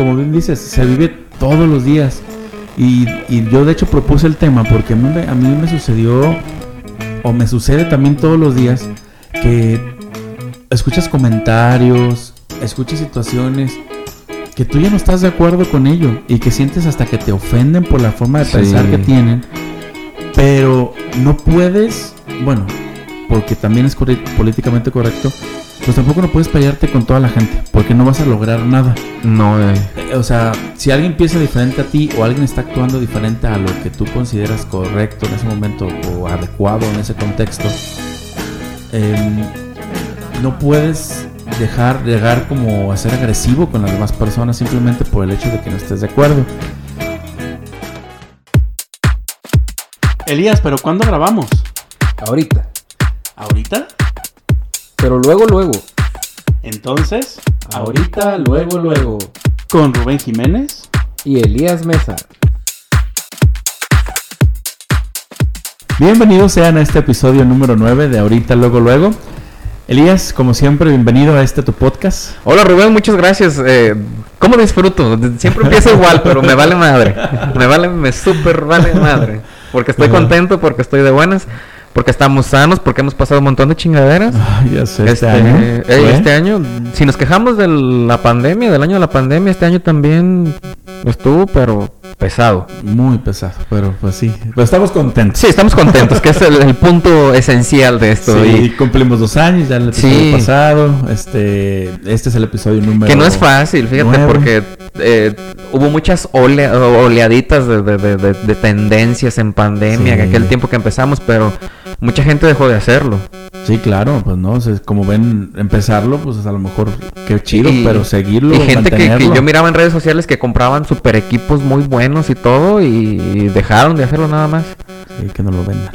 como bien dices, se vive todos los días. Y, y yo de hecho propuse el tema porque a mí, me- a mí me sucedió, o me sucede también todos los días, que escuchas comentarios, escuchas situaciones que tú ya no estás de acuerdo con ello y que sientes hasta que te ofenden por la forma de Sí. pensar que tienen, pero no puedes, bueno, porque también es políticamente correcto, pues tampoco no puedes pelearte con toda la gente, porque no vas a lograr nada. No, eh, Eh, O sea, si alguien piensa diferente a ti o alguien está actuando diferente a lo que tú consideras correcto en ese momento o adecuado en ese contexto, em, no puedes dejar llegar como a ser agresivo con las demás personas simplemente por el hecho de que no estés de acuerdo. Elías, pero ¿cuándo grabamos? Ahorita. ¿Ahorita? Pero luego, luego. Entonces, Ahorita, luego, luego. con Rubén Jiménez. Y Elías Mesa. Bienvenidos sean a este episodio número 9 de Ahorita, luego, luego. Elías, como siempre, bienvenido a este tu podcast. Hola Rubén, muchas gracias. Eh, ¿Cómo disfruto? Siempre empiezo igual, pero me vale madre. Me vale, me súper vale madre. Porque estoy contento, porque estoy de buenas, porque estamos sanos, porque hemos pasado un montón de chingaderas. Ay, ya sé, Este, año. eh, este año, si nos quejamos de la pandemia, del año de la pandemia, este año también estuvo, pero pesado. Muy pesado, pero pues sí. Pero estamos contentos. Sí, estamos contentos, que es el, el punto esencial de esto. Sí, y cumplimos dos años ya el episodio Sí. pasado. Este, este es el episodio número. que no es fácil, fíjate, porque eh, hubo muchas ole- oleaditas de, de- de- de- de tendencias en pandemia, Sí. en aquel tiempo que empezamos, pero mucha gente dejó de hacerlo. Sí, claro, pues no. como ven, empezarlo, pues a lo mejor qué chido, Y- pero seguirlo. Y gente que, que yo miraba en redes sociales que compraban super equipos muy buenos y todo y dejaron de hacerlo nada más. Que no lo vendan.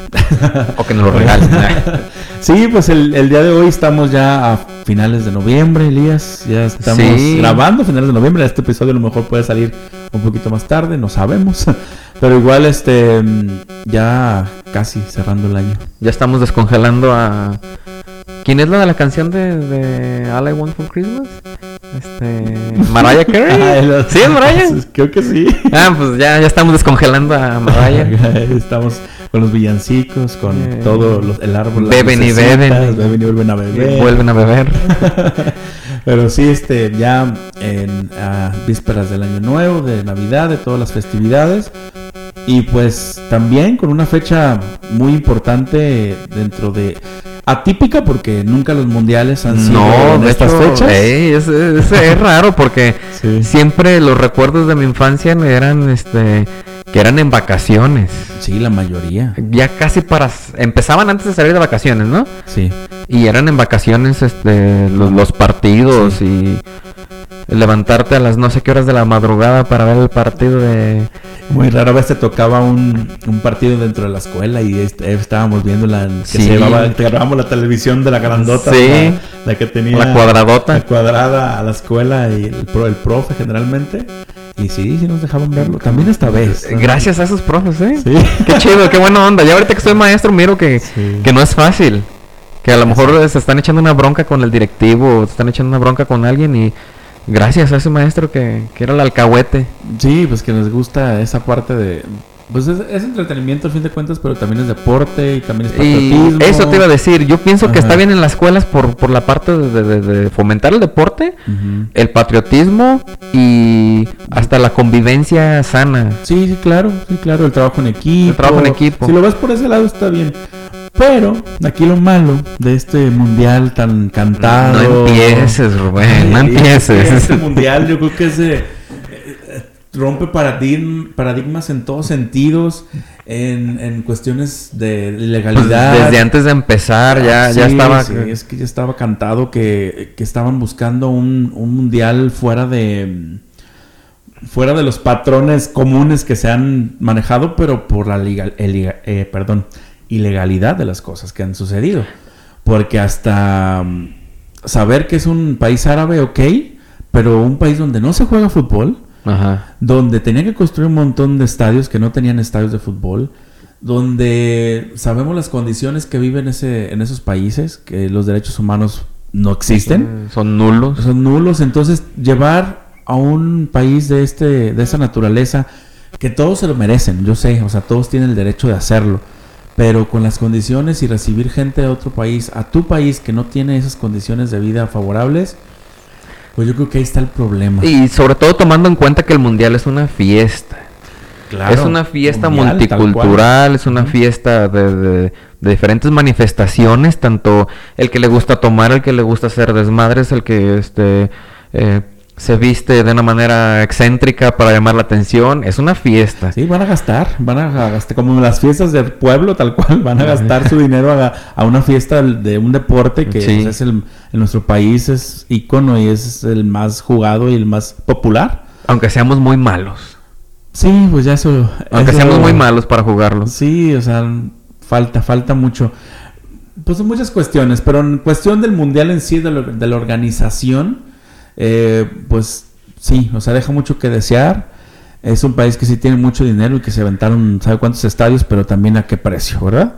O que nos lo regalen. Sí, pues el, el día de hoy estamos ya a finales de noviembre, Elías. Ya estamos Sí. grabando finales de noviembre. Este episodio a lo mejor puede salir un poquito más tarde, no sabemos. Pero igual, este, mm, ya casi cerrando el año. ya estamos descongelando a... ¿Quién es la de la canción de, de All I Want for Christmas? Este... Mariah Ah, Carey. el- ¿Sí es Mariah? Creo que sí. Ah, pues ya, ya estamos descongelando a Mariah. Estamos con los villancicos, con Eh, todo los- el árbol. beben y beben. Beben y vuelven a beber. Vuelven a beber. Pero sí, este, ya en vísperas del Año Nuevo, de Navidad, de todas las festividades. Y pues también con una fecha muy importante dentro de... Atípica porque nunca los mundiales han sido No, en de estas hecho, fechas. ey, es, es- es raro porque Sí. siempre los recuerdos de mi infancia eran, este, que eran en vacaciones. Sí, la mayoría. Ya casi para... Empezaban antes de salir de vacaciones, ¿no? Sí. Y eran en vacaciones, este, los, los partidos y levantarte a las no sé qué horas de la madrugada para ver el partido de... Muy rara vez te tocaba un, un partido dentro de la escuela y este, estábamos viendo la que Sí. se llevaba, te grabábamos la televisión de la grandota, Sí. la, la que tenía La cuadradota. la cuadrada a la escuela y el, el profe generalmente. Y sí, sí nos dejaban verlo. También esta vez. ¿no? Gracias a esos profes, ¿eh? Sí. Qué chido, qué buena onda. Ya ahorita que soy maestro miro que, Sí. que no es fácil. Que a lo mejor se están echando una bronca con el directivo, o se están echando una bronca con alguien y gracias a ese maestro que, que era el alcahuete. Sí, pues que nos gusta esa parte de... Pues es, es entretenimiento al fin de cuentas, pero también es deporte y también es Y patriotismo. eso te iba a decir, yo pienso que está bien en las escuelas por, por la parte de, de- de fomentar el deporte, el patriotismo y hasta la convivencia sana. Sí, sí, claro, sí, claro, el trabajo en equipo. El trabajo en equipo. Si lo ves por ese lado está bien. Pero aquí lo malo de este mundial tan cantado. No empieces, Rubén, no empieces. Este mundial yo creo que es de, rompe paradigm- paradigmas en todos sentidos, en, en cuestiones de Pues legalidad. desde antes de empezar ya, ya estaba... sí, es que ya estaba cantado que, que estaban buscando un, un mundial fuera de fuera de los patrones comunes que se han manejado, pero por la legal, el- eh, perdón, ilegalidad de las cosas que han sucedido. Porque hasta mm, saber que es un país árabe, ok, pero un país donde no se juega fútbol, Ajá. donde tenía que construir un montón de estadios que no tenían estadios de fútbol, donde sabemos las condiciones que viven ese, en esos países, que los derechos humanos no existen, Son nulos. son nulos, entonces llevar a un país de este de esa naturaleza que todos se lo merecen, yo sé, o sea, todos tienen el derecho de hacerlo, pero con las condiciones y recibir gente de otro país a tu país que no tiene esas condiciones de vida favorables, pues yo creo que ahí está el problema. Y sobre todo tomando en cuenta que el mundial es una fiesta. es una fiesta mundial, multicultural, es una fiesta de, de- de diferentes manifestaciones, tanto el que le gusta tomar, el que le gusta hacer desmadres, el que este eh, se viste de una manera excéntrica para llamar la atención, es una fiesta. Sí, van a gastar, van a gastar como en las fiestas del pueblo, tal cual, van a gastar su dinero a, a una fiesta de un deporte que Sí. es el, en nuestro país es ícono y es el más jugado y el más popular. Aunque seamos muy malos. Sí, pues ya eso. Aunque eso- seamos muy malos para jugarlo. Sí, o sea, falta, falta mucho. Pues son muchas cuestiones, pero en cuestión del mundial en sí, de, la- de la organización, eh, pues sí, o sea, deja mucho que desear. Es un país que sí tiene mucho dinero y que se aventaron, ¿sabe cuántos estadios? Pero también a qué precio, ¿verdad?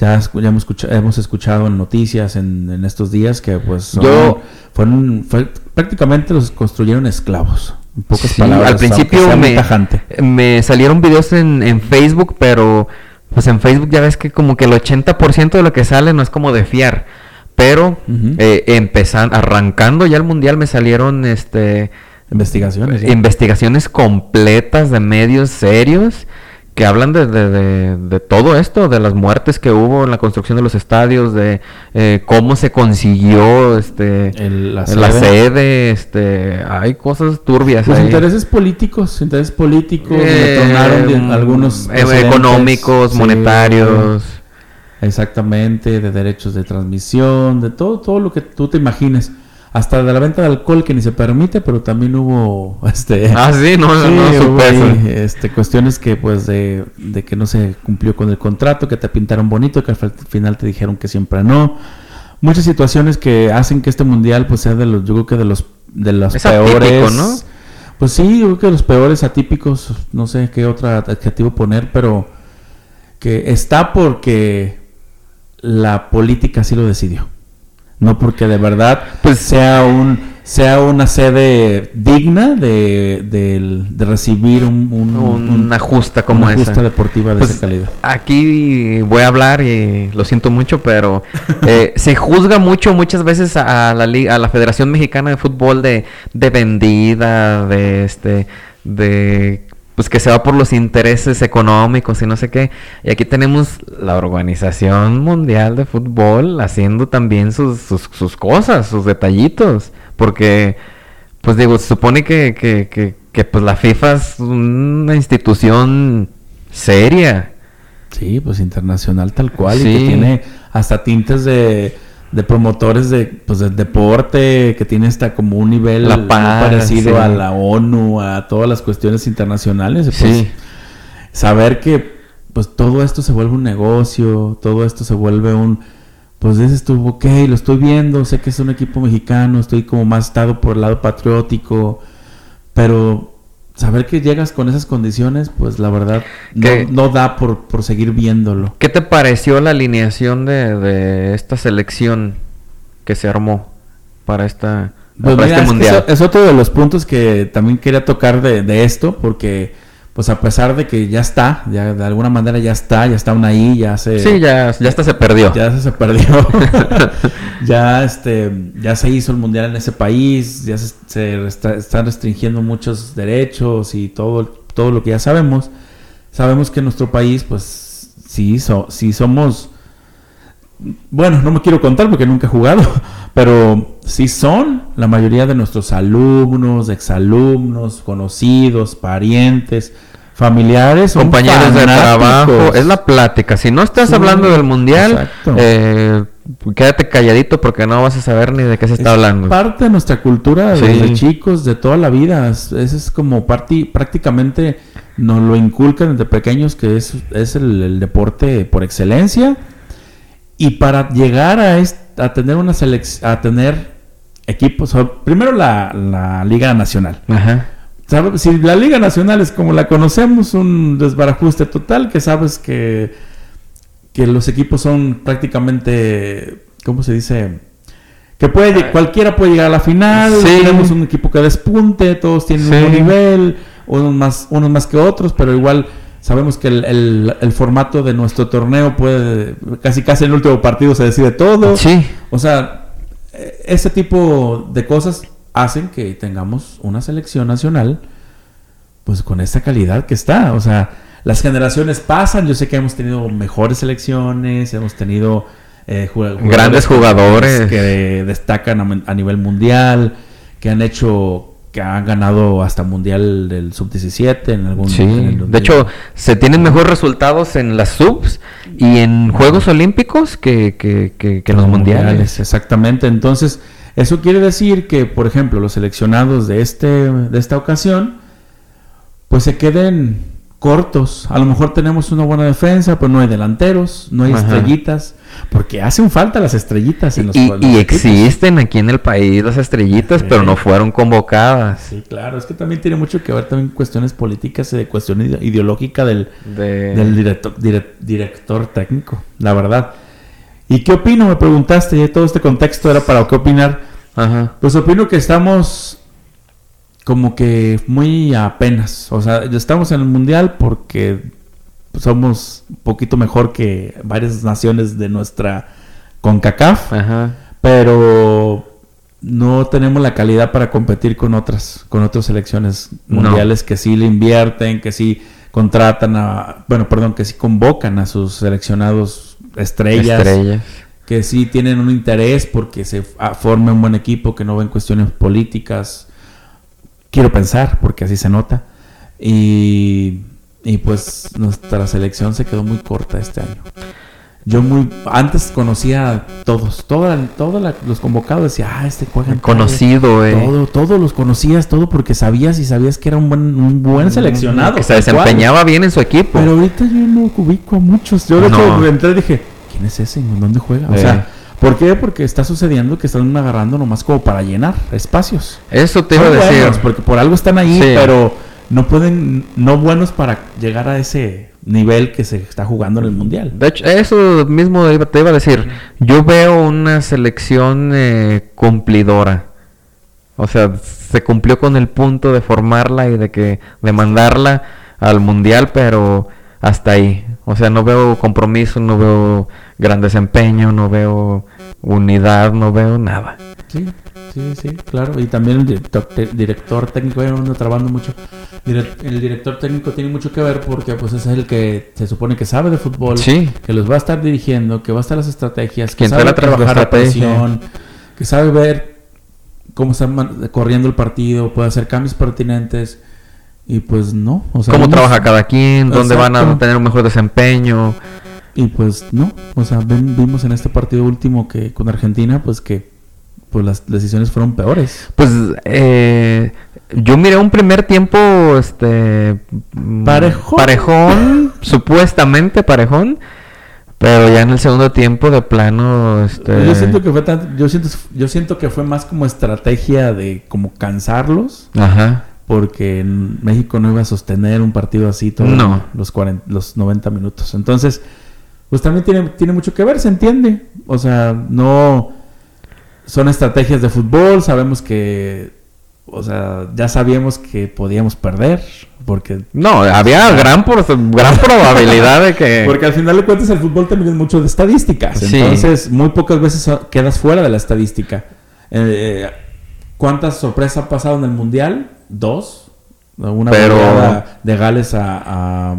Ya, hemos, escucha- hemos escuchado en noticias en, en estos días que pues son- Yo- fueron, fue- prácticamente los construyeron esclavos. En pocas Sí, palabras. al principio me, tajante. me salieron videos en, en Facebook, pero pues en Facebook ya ves que como que el 80% de lo que sale no es como de fiar. Pero eh, empezan, arrancando ya el mundial me salieron este Investigaciones. ¿sí? investigaciones completas de medios serios que hablan de, de- de- de todo esto, de las muertes que hubo en la construcción de los estadios, de eh, cómo se consiguió este El- la la, sede. este hay cosas turbias Los ahí. intereses políticos, intereses políticos, Eh, tronaron algunos eh, económicos, Sí, monetarios. Exactamente, de derechos de transmisión, de todo, todo lo que tú te imagines. Hasta de la venta de alcohol que ni se permite, pero también hubo este Ah, sí, no, no, Sí, no ahí, este, cuestiones que pues de, de que no se cumplió con el contrato, que te pintaron bonito, que al final te dijeron que siempre no. Muchas situaciones que hacen que este mundial pues sea de los, yo creo que de los de los Es peores. atípico, ¿no? Pues sí, yo creo que los peores atípicos, no sé qué otro adjetivo poner, pero que está porque la política así lo decidió. No porque de verdad Pues- sea un sea una sede digna de, de recibir un, un- un- una justa como una esa. justa deportiva de Pues, esa calidad. Aquí voy a hablar y lo siento mucho, pero eh, se juzga mucho muchas veces a la a la Federación Mexicana de Fútbol de, de vendida, de este, de pues que se va por los intereses económicos y no sé qué. Y aquí tenemos la Organización Mundial de Fútbol haciendo también sus, sus, sus cosas, sus detallitos, porque pues digo, se supone que, que, que, que, pues la FIFA es una institución seria. Sí, pues internacional tal cual y Sí. que tiene hasta tintes de, de promotores de pues del deporte, que tiene hasta como un nivel La muy paz, parecido sí. a la ONU, a todas las cuestiones internacionales. Pues, Sí. saber que pues todo esto se vuelve un negocio, todo esto se vuelve un pues dices tú, ok, lo estoy viendo, sé que es un equipo mexicano, estoy como más estado por el lado patriótico, pero saber que llegas con esas condiciones, pues la verdad no, no da por, por seguir viéndolo. ¿Qué te pareció la alineación de, de esta selección que se armó para esta Pues para mira, este es, que mundial? eso- es otro de los puntos que también quería tocar de, de esto, porque pues a pesar de que ya está, ya de alguna manera ya está, ya está una ahí, ya se... Sí, ya, ya hasta se perdió. Ya se, se perdió. ya este ya se hizo el mundial en ese país, ya se, están restringiendo muchos derechos y todo todo lo que ya sabemos. Sabemos que en nuestro país pues sí so- sí somos bueno, no me quiero contar porque nunca he jugado, pero sí son la mayoría de nuestros alumnos, exalumnos, conocidos, parientes, familiares, compañeros de trabajo, es la plática. Si no estás Sí, hablando del mundial, eh, quédate calladito porque no vas a saber ni de qué se está Es hablando. parte de nuestra cultura Sí. desde chicos, de toda la vida. Es, ese es como parte, prácticamente nos lo inculcan desde pequeños que es, es el, el deporte por excelencia. Y para llegar a, a tener una selec- a tener equipos, primero la, la Liga Nacional. Ajá. ¿Sabe? Si la Liga Nacional es como la conocemos, un desbarajuste total, que sabes que, que los equipos son prácticamente, ¿cómo se dice? Que puede, cualquiera puede llegar a la final, Sí. tenemos un equipo que despunte, todos tienen Sí. un nivel, unos más, unos más que otros, pero igual sabemos que el, el- el formato de nuestro torneo puede, casi casi en el último partido se decide todo. Sí. O sea, eh, ese tipo de cosas hacen que tengamos una selección nacional, pues con esta calidad que está. O sea, las generaciones pasan. Yo sé que hemos tenido mejores selecciones, hemos tenido eh, Grandes jugadores. que destacan a, a nivel mundial, que han hecho, que han ganado hasta mundial del sub 17 en algún. Sí, en el- de hecho, se tienen mejores resultados en las subs y en Juegos Olímpicos que, que, que, que en los mundiales. Exactamente. Entonces, eso quiere decir que, por ejemplo, los seleccionados de, este, de esta ocasión, pues se queden cortos. A lo mejor tenemos una buena defensa, pero no hay delanteros, no hay Ajá. estrellitas, porque hacen falta las estrellitas en los Y, y existen aquí en el país las estrellitas, Sí. pero no fueron convocadas. Sí, claro, es que también tiene mucho que ver también cuestiones políticas y de cuestión ide- ideológica del, De- del director, dire- director técnico, la verdad. ¿Y qué opino? Me preguntaste, y todo este contexto era para qué opinar. Ajá. Pues opino que estamos como que muy apenas. O sea, estamos en el mundial porque somos un poquito mejor que varias naciones de nuestra CONCACAF, Ajá. pero no tenemos la calidad para competir con otras, con otras selecciones No. mundiales que sí le invierten, que sí contratan a, bueno, perdón, que sí convocan a sus seleccionados estrellas Estrellas. que sí tienen un interés porque se ah, forme un buen equipo, que no ven cuestiones políticas. Quiero pensar, porque así se nota. Y, y pues nuestra selección se quedó muy corta este año. Yo muy antes conocía a todos, todos los convocados decía, ah, este juega en tal". Conocido, eh. Todo, todos los conocías, todo porque sabías y sabías que era un buen, un buen seleccionado. Que se cual. desempeñaba bien en su equipo. Pero ahorita yo no ubico a muchos. Yo de hecho No. entré y dije, ¿quién es ese? ¿En dónde juega? O Eh. sea, ¿por qué? Porque está sucediendo que están agarrando nomás como para llenar espacios. Eso te iba a decir. buenos, porque por algo están ahí, Sí. pero no pueden, no buenos para llegar a ese nivel que se está jugando en el mundial. De hecho, eso mismo te iba a decir. Yo veo una selección eh, cumplidora. O sea, se cumplió con el punto de formarla y de que de mandarla al mundial, pero hasta ahí. O sea, no veo compromiso, no veo gran desempeño, no veo unidad, no veo nada. Sí, sí, sí, claro. Y también el director, director técnico, ya me ando trabando mucho. El director técnico tiene mucho que ver porque pues es el que se supone que sabe de fútbol, Sí. que los va a estar dirigiendo, que va a estar las estrategias, que sabe trabajar la presión, que sabe ver cómo está corriendo el partido, puede hacer cambios pertinentes y pues no. O sea, Cómo trabaja cada quien, dónde van a tener un mejor desempeño. Y pues no, o sea, vimos en este partido último que con Argentina pues que pues las decisiones fueron peores. Pues eh, yo miré un primer tiempo, este... mm, Parejón. Parejón, supuestamente parejón. Pero ya en el segundo tiempo de plano, este... Yo siento que fue tan- yo siento yo siento que fue más como estrategia de como cansarlos Ajá. porque en México no iba a sostener un partido así todos No. los 40, los 90 minutos. Entonces, pues también tiene tiene mucho que ver, se entiende. O sea, no son estrategias de fútbol, sabemos que o sea, ya sabíamos que podíamos perder porque No, había gran, por- gran probabilidad de que... Porque al final de cuentas el fútbol también es mucho de estadísticas. Sí. Entonces, muy pocas veces quedas fuera de la estadística. Eh, ¿Cuántas sorpresas han pasado en el Mundial? Dos. Una Pero- de Gales a, a-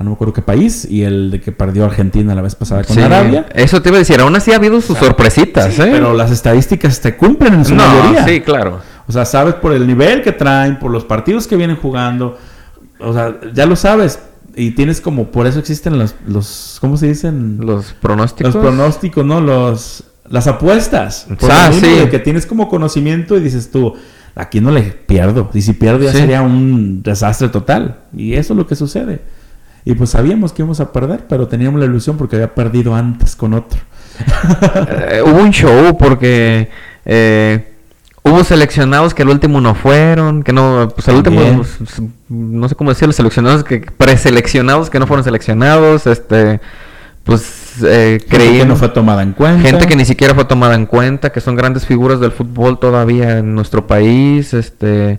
a no me acuerdo qué país. Y el de que perdió Argentina la vez pasada con Sí, Arabia. Eso te iba a decir, aún así ha habido sus sorpresitas, ¿eh? Pero las estadísticas te cumplen en su no, mayoría. sí, claro. O sea, sabes por el nivel que traen, por los partidos que vienen jugando. O sea, ya lo sabes. Y tienes como, por eso existen los, los ¿cómo se dicen? Los pronósticos. Los pronósticos, ¿no? Los, las apuestas. Por Ah, lo mismo sí. de que tienes como conocimiento y dices tú, aquí no le pierdo. Y si pierdo ya Sí. sería un desastre total. Y eso es lo que sucede. Y pues sabíamos que íbamos a perder, pero teníamos la ilusión porque había perdido antes con otro. Eh, hubo un show porque eh, hubo seleccionados que al último no fueron, que no, pues al último, También. pues, no sé cómo decirlo, seleccionados que preseleccionados que no fueron seleccionados, este, pues eh, creí que no fue tomada en cuenta. gente que ni siquiera fue tomada en cuenta, que son grandes figuras del fútbol todavía en nuestro país, este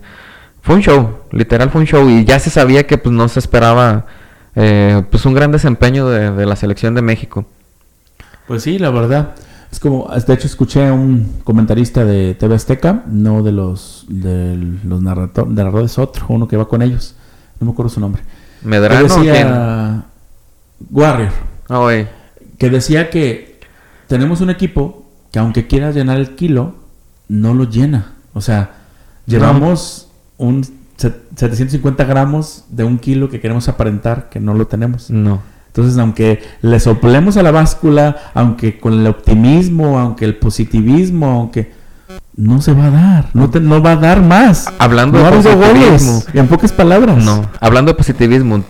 fue un show, literal fue un show y ya se sabía que pues no se esperaba eh, pues un gran desempeño de, de la selección de México. Pues sí, la verdad. Es como, de hecho escuché a un comentarista de TV Azteca, no de los de los de narradores, otro, uno que va con ellos. No me acuerdo su nombre. Que Medrano quién? decía Warrior, que decía que tenemos un equipo que aunque quiera llenar el kilo, no lo llena. O sea, llevamos un 750 gramos de un kilo que queremos aparentar que no lo tenemos. No. Entonces, aunque le soplemos a la báscula, aunque con el optimismo, aunque el positivismo, aunque no se va a dar, no, te- no va a dar más. Hablando no de positivismo. goles, en pocas palabras. No, hablando de positivismo,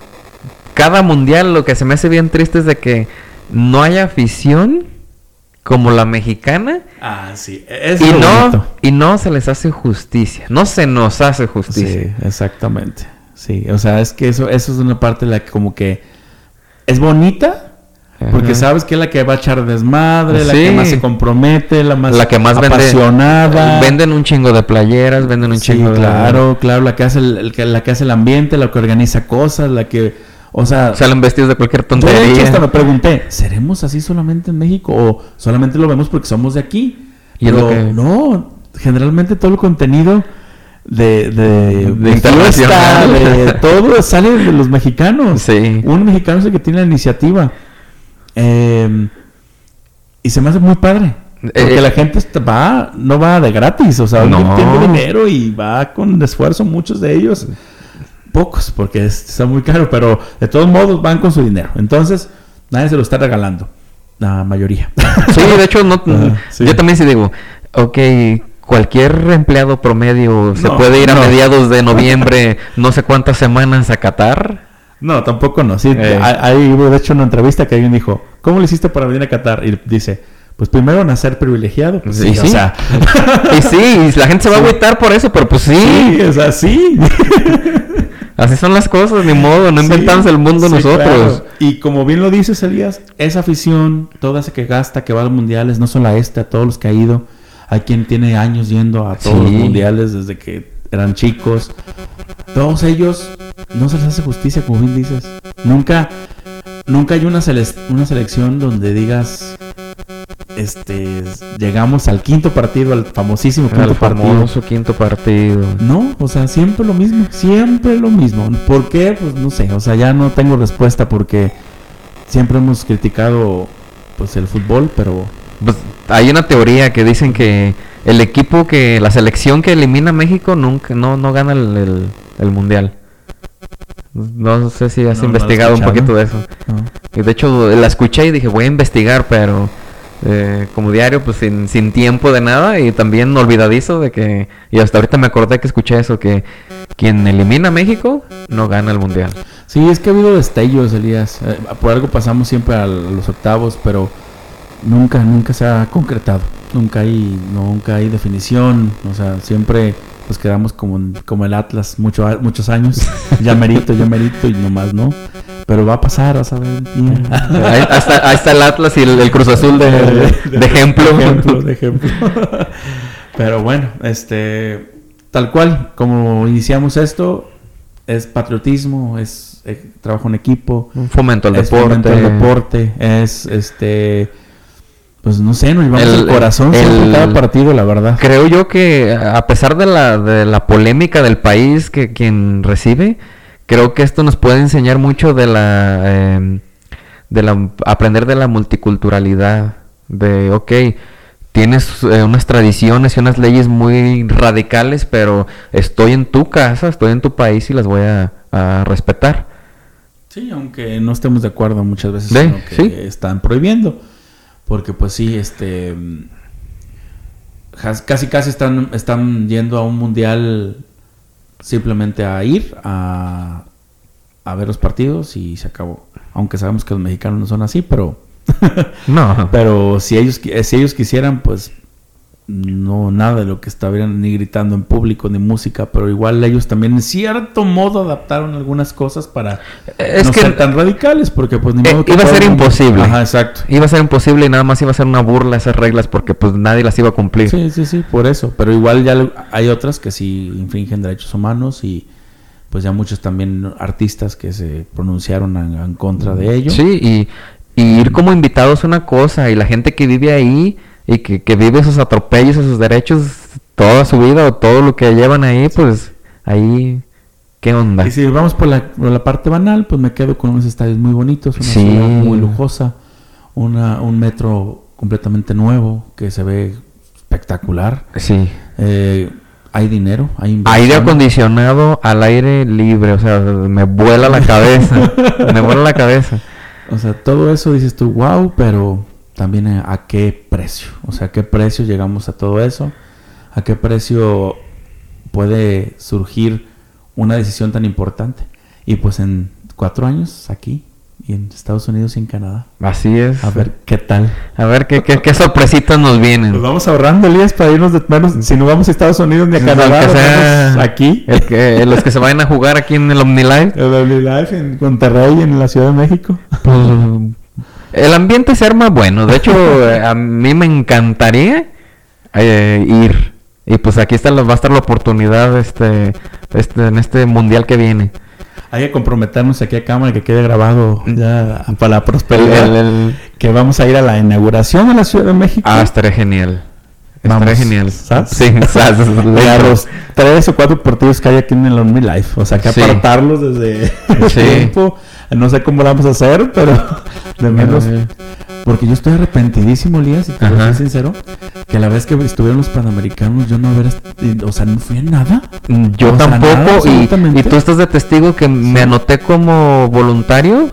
cada mundial lo que se me hace bien triste es de que no haya afición como la mexicana Ah, sí. Es y no bonito. y no se les hace justicia, no se nos hace justicia. Sí, exactamente. Sí, o sea, es que eso, eso es una parte de la que como que es bonita. Porque sabes que es la que va a echar desmadre, la que más se compromete, la más, la que más vende apasionada. venden un chingo de playeras, venden un Sí, chingo de claro, claro, la que hace el, la que hace el ambiente, la que organiza cosas, la que, o sea, salen vestidos de cualquier yo de hecho tontería. hasta me pregunté, ¿seremos así solamente en México o solamente lo vemos porque somos de aquí? Y es lo Pero que- no, generalmente todo el contenido de, de, De fiesta, de todo sale de los mexicanos. Sí. Un mexicano es el que tiene la iniciativa. Eh, y se me hace muy padre. Porque Eh, la gente va, no va de gratis, o sea, No. tiene dinero y va con esfuerzo, muchos de ellos. Pocos, porque es- está muy caro, pero de todos modos van con su dinero. Entonces, nadie se lo está regalando. La mayoría. Sí, de hecho no sí. yo también sí digo, ok, cualquier empleado promedio se No, puede ir a no. mediados de noviembre, no sé cuántas semanas a Qatar. No, tampoco no. Sí, Eh. hay, hubo, de hecho, una entrevista que alguien dijo, ¿cómo le hiciste para venir a Qatar? Y dice, pues primero nacer privilegiado. Pues, Sí, sí, o sí. sea, Y sí, la gente se va a agüitar por eso, pero pues sí, sí, o sea, sí. Así son las cosas, ni modo, no Sí, inventamos el mundo sí, nosotros. claro. Y como bien lo dices, Elías, esa afición, toda esa que gasta, que va a los mundiales, no solo a este, a todos los que ha ido. Hay quien tiene años yendo a todos los mundiales desde que eran chicos. Todos ellos no se les hace justicia, como bien dices. Nunca, nunca hay una selección donde digas, este, llegamos al quinto partido, al famosísimo quinto partido. famoso quinto partido. No, o sea, siempre lo mismo, siempre lo mismo. ¿Por qué? Pues no sé, o sea, ya no tengo respuesta porque siempre hemos criticado pues el fútbol, pero Pues, hay una teoría que dicen que el equipo que, la selección que elimina a México nunca, no, no gana el, el- el mundial. No sé si has No, no investigado un poquito de eso. no. Y de hecho la escuché y dije, voy a investigar, pero eh, como diario, pues sin, sin tiempo de nada y también olvidadizo de que, y hasta ahorita me acordé que escuché eso, que quien elimina a México no gana el mundial. Sí, es que ha habido destellos, Elías. Eh, por algo pasamos siempre a los octavos, pero nunca, nunca se ha concretado. Nunca hay, nunca hay definición. O sea, siempre nos quedamos como, como el Atlas mucho, muchos años. ya merito, ya merito y nomás no. Pero va a pasar, vas a ver. ahí, está, ahí está el Atlas y el, el Cruz Azul de, de ejemplo. De ejemplo, de ejemplo. Pero bueno, este, tal cual, como iniciamos esto, es patriotismo, es eh, trabajo en equipo, Un fomento al deporte. fomento al deporte, es este, pues no sé, nos llevamos el, El- corazón el- siempre en cada partido, la verdad. Creo yo que a pesar de la, de la polémica del país que quien recibe, creo que esto nos puede enseñar mucho de la, eh, de la aprender de la multiculturalidad, de ok, tienes eh, unas tradiciones y unas leyes muy radicales, pero estoy en tu casa, estoy en tu país y las voy a, a respetar. Sí, aunque no estemos de acuerdo muchas veces lo que sí. están prohibiendo. Porque pues sí, este mm, casi casi están, están yendo a un mundial simplemente a ir a, a ver los partidos y se acabó. Aunque sabemos que los mexicanos no son así, pero No. pero si ellos si ellos quisieran, pues no nada de lo que estaban ni gritando en público ni música, pero igual ellos también en cierto modo adaptaron algunas cosas para Es no que- ser tan radicales, porque pues ni Eh, modo que iba a ser imposible. Ajá, exacto. Iba a ser imposible y nada más iba a ser una burla esas reglas porque pues nadie las iba a cumplir. Sí, sí, sí, por eso. Pero igual ya hay otras que sí infringen derechos humanos y pues ya muchos también artistas que se pronunciaron en, en contra de ello. Sí, y, y ir como invitado es una cosa, y la gente que vive ahí y que, que vive esos atropellos, esos derechos toda su vida o todo lo que llevan ahí, pues ahí, ¿qué onda? Y si vamos por la, por la parte banal, pues me quedo con unos estadios muy bonitos, una Sí. ciudad muy lujosa, una, un metro completamente nuevo que se ve espectacular. Sí. Eh, hay dinero, hay inversión. Aire acondicionado al aire libre, o sea, me vuela la cabeza, me vuela la cabeza. O sea, todo eso dices tú, wow, pero también a, qué precio. O sea, a qué precio llegamos a todo eso. A qué precio puede surgir una decisión tan importante. Y pues en cuatro años aquí y en Estados Unidos y en Canadá. Así es. A ver qué tal. A ver qué, qué, qué sorpresitas nos vienen. Nos vamos ahorrando, Elías, para irnos de menos. Si no vamos a Estados Unidos ni a Canadá, sea aquí. el que- los que se vayan a jugar aquí en el OmniLife. El Lovely Life en Monterrey, en la Ciudad de México. Pues, el ambiente se arma bueno. De hecho, eh, a mí me encantaría eh, ir. Y pues aquí está, la- va a estar la oportunidad este, este, en este mundial que viene. Hay que comprometernos aquí a cámara que quede grabado ya para la El- prosperidad. el- el- que vamos a ir a la inauguración de la Ciudad de México. Ah, estaría genial. Estaría Vamos, genial. ¿sabes? Sí, ¿sabes? Los tres o cuatro partidos que hay aquí en el Omni Life. O sea, que Sí. apartarlos desde el tiempo. No sé cómo lo vamos a hacer, pero de menos. Porque yo estoy arrepentidísimo, Lías, si te voy a ser sincero, que la vez que estuvieron los panamericanos, yo no haber. O sea, no fui a nada. Yo O sea, nada, tampoco. y, y tú estás de testigo que me anoté como voluntario.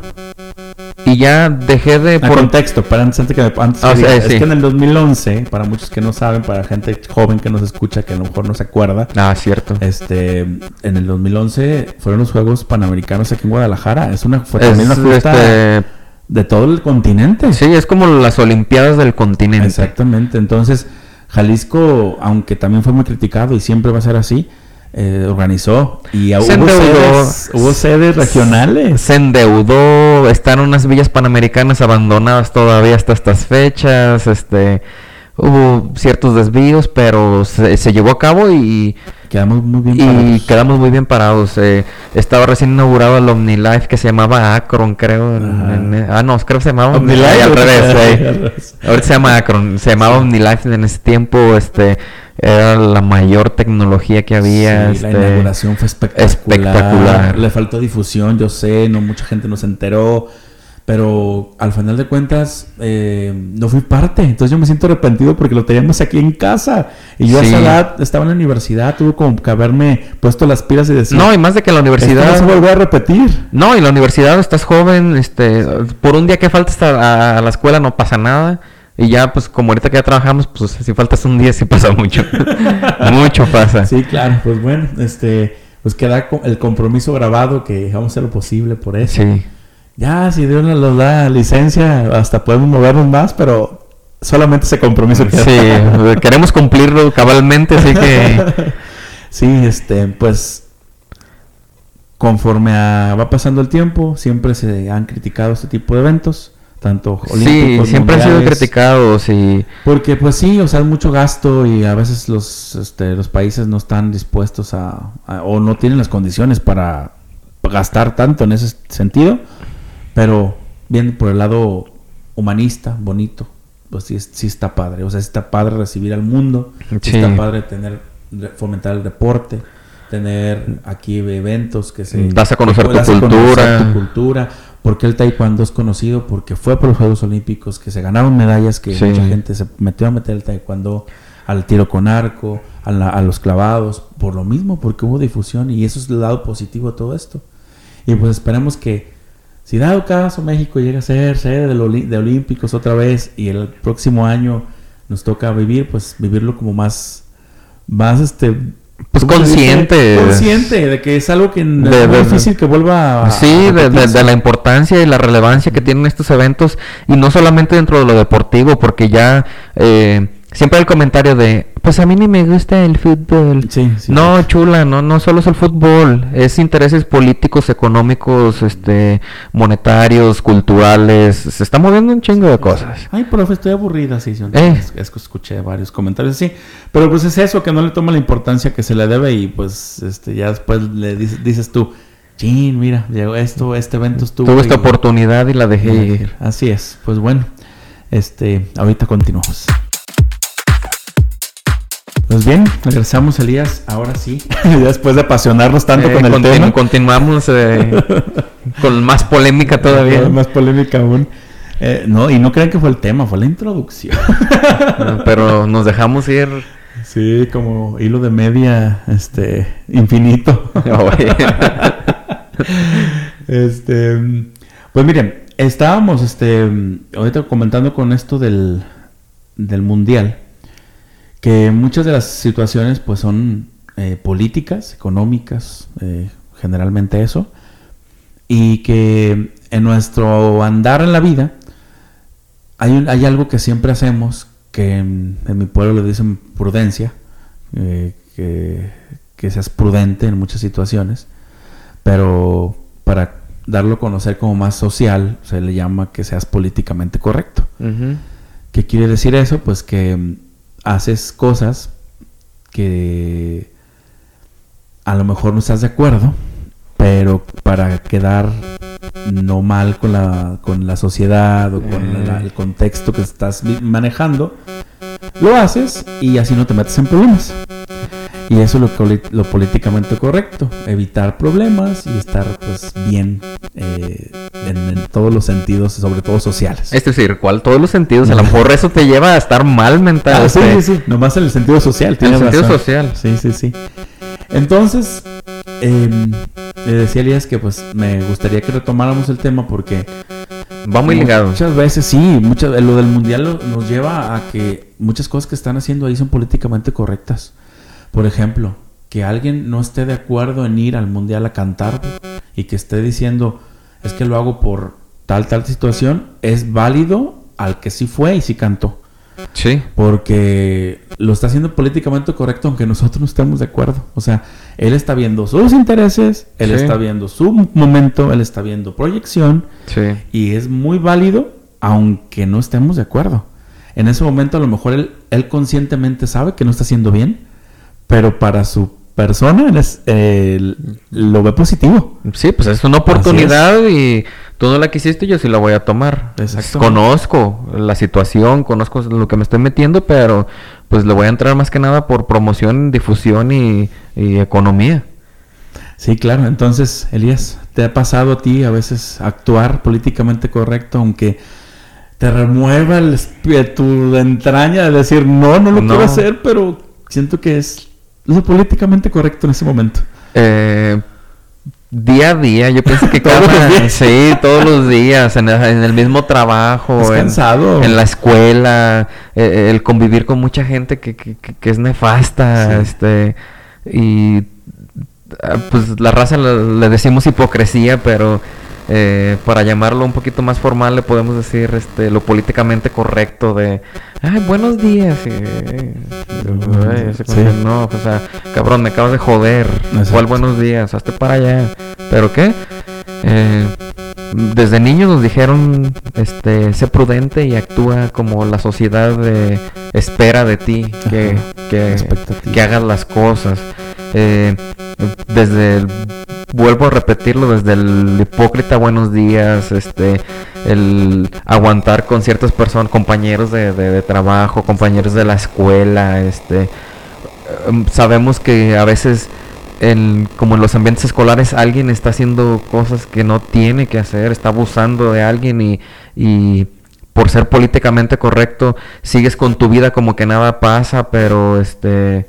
Y ya dejé de... A contexto, para antes, antes que, antes Ah, que sí, diga, es sí. que en el 2011, para muchos que no saben, para gente joven que nos escucha, que a lo mejor no se acuerda, Ah, cierto. este, en el 2011 fueron los Juegos Panamericanos aquí en Guadalajara. Es una, fue Es, una fiesta este, de todo el continente. Sí, es como las Olimpiadas del continente. Exactamente. Entonces, Jalisco, aunque también fue muy criticado y siempre va a ser así, eh, organizó y Se hubo endeudó. sedes, hubo sedes regionales. Se endeudó, están unas villas panamericanas abandonadas todavía hasta estas fechas, este, hubo ciertos desvíos, pero se, se llevó a cabo y, Quedamos muy bien y parados. quedamos muy bien parados. eh, estaba recién inaugurado el OmniLife que se llamaba Akron, creo. en- Ajá. en- ah, no, creo que se llamaba OmniLife, al revés. eh. Ahorita se llama Akron, se llamaba OmniLife en ese tiempo, este, era la mayor tecnología que había. Sí, la este, inauguración fue espectacular. espectacular. Le faltó difusión, yo sé, no mucha gente nos enteró. Pero al final de cuentas, eh, no fui parte. Entonces yo me siento arrepentido porque lo teníamos aquí en casa. Y yo a Sí. esa edad estaba en la universidad, tuve como que haberme puesto las pilas y decir: No, y más de que la "Esto universidad. no se volvió a repetir. No, en la universidad estás joven, este, por un día que faltas a, a la escuela no pasa nada. Y ya, pues, como ahorita que ya trabajamos, pues, si faltas un día sí pasa mucho. mucho pasa. Sí, claro, pues bueno, este, pues queda el compromiso grabado que vamos a hacer lo posible por eso. Sí. Ya, si Dios nos da licencia, hasta podemos movernos más, pero solamente ese compromiso queda. Sí, queremos cumplirlo cabalmente, así que... Sí, este, pues conforme a- va pasando el tiempo, siempre se han criticado este tipo de eventos, tanto Sí, olímpicos, siempre han sido criticados y... Porque pues sí, o sea, es mucho gasto y a veces los, este, los países no están dispuestos a, a- o no tienen las condiciones para gastar tanto en ese sentido, pero bien por el lado humanista, bonito, pues sí, sí está padre, o sea, sí está padre recibir al mundo, sí, Sí. está padre tener, fomentar el deporte, tener aquí eventos que se... Das a conocer tu das a conocer cultura. tu cultura. Porque el taekwondo es conocido porque fue por los Juegos Olímpicos que se ganaron medallas que Sí. mucha gente se metió a meter el taekwondo al tiro con arco, a, la- a los clavados, por lo mismo, porque hubo difusión y eso es el lado positivo de todo esto. Y pues esperemos que si dado caso México llega a ser sede de, de Olímpicos otra vez y el próximo año nos toca vivir, pues vivirlo como más, más este... Pues consciente. Consciente de que es algo que De- es muy de- difícil que vuelva a... Sí, a de la importancia y la relevancia que tienen estos eventos y no solamente dentro de lo deportivo, porque ya eh, siempre hay el comentario de, pues a mí ni me gusta el fútbol. Sí, sí. no, chula, no, no solo es el fútbol, es intereses políticos, económicos, este, monetarios, culturales, se está moviendo un chingo de cosas. Ay, profe, estoy aburrida, sí. sí, Eh. Es, que escuché varios comentarios así. Pero pues es eso, que no le toma la importancia que se le debe y pues este ya después le dices, dices tú, chin, mira, llegó esto, este evento estuvo. Tuve esta oportunidad y la dejé ir. Así es, pues bueno, este, ahorita continuamos. Pues bien, regresamos Elías, ahora sí, después de apasionarnos tanto Eh, con el continu- tema. Continuamos eh, con más polémica todavía. Más polémica aún. Eh, no, y no crean que fue el tema, fue la introducción. Pero nos dejamos ir. Sí, como hilo de media, este, infinito. Oye. este, pues miren, estábamos, este, ahorita comentando con esto del, del mundial, que muchas de las situaciones, pues, son eh, políticas, económicas, eh, generalmente eso, y que en nuestro andar en la vida hay, un- hay algo que siempre hacemos, que en, en mi pueblo le dicen prudencia, eh, que, que seas prudente en muchas situaciones, pero para darlo a conocer como más social, se le llama que seas políticamente correcto. ¿Qué quiere decir eso? Pues que haces cosas que a lo mejor no estás de acuerdo, pero para quedar no mal con la, con la sociedad o con la- el contexto que estás manejando, lo haces y así no te metes en problemas. Y eso es lo, lo políticamente correcto, evitar problemas y estar pues bien eh, en, en todos los sentidos, sobre todo sociales. Es decir, ¿cuál? Todos los sentidos. A lo mejor eso te lleva a estar mal mental. Ah, sí, este, sí, sí. Nomás en el sentido social. En el sentido razón. social. Sí, sí, sí. Entonces, em, le decía a Elías que pues me gustaría que retomáramos el tema porque... Va muy ligado. Muchas veces sí, muchas, lo del mundial lo- nos lleva a que muchas cosas que están haciendo ahí son políticamente correctas. Por ejemplo, que alguien no esté de acuerdo en ir al mundial a cantar y que esté diciendo es que lo hago por tal, tal situación, es válido al que sí fue y sí cantó. Sí. Porque lo está haciendo políticamente correcto aunque nosotros no estemos de acuerdo. O sea, él está viendo sus intereses, él Sí. está viendo su momento, él está viendo proyección Sí. y es muy válido aunque no estemos de acuerdo. En ese momento a lo mejor él, él conscientemente sabe que no está haciendo bien, pero para su persona es- eh, lo ve positivo. Sí, pues es una oportunidad y tú no la quisiste, yo sí la voy a tomar. Exacto. Conozco la situación, conozco lo que me estoy metiendo, pero pues le voy a entrar más que nada por promoción, difusión y, y economía. Sí, claro. Entonces, Elías, ¿te ha pasado a ti a veces actuar políticamente correcto aunque te remueva el tu entraña de decir, no, no lo No. quiero hacer, pero siento que es lo políticamente correcto en ese momento? Eh, día a día, yo pienso que Todos cada... los días. Sí, todos los días, en el, en el mismo trabajo, en, cansado. en la escuela, eh, el convivir con mucha gente que, que- es nefasta, Sí. este, y ah, pues la raza le, le decimos hipocresía, pero eh, para llamarlo un poquito más formal le podemos decir este lo políticamente correcto de ay buenos días y, Sí. no o sea cabrón me acabas de joder Exacto. cuál buenos días hazte para allá pero qué Eh, desde niños nos dijeron este sé prudente y actúa como la sociedad de- espera de ti que, que hagas las cosas Eh, desde el- vuelvo a repetirlo desde el hipócrita buenos días este el aguantar con ciertas personas compañeros de, de- de trabajo compañeros de la escuela este em, sabemos que a veces en, como en los ambientes escolares alguien está haciendo cosas que no tiene que hacer está abusando de alguien y, y por ser políticamente correcto sigues con tu vida como que nada pasa pero este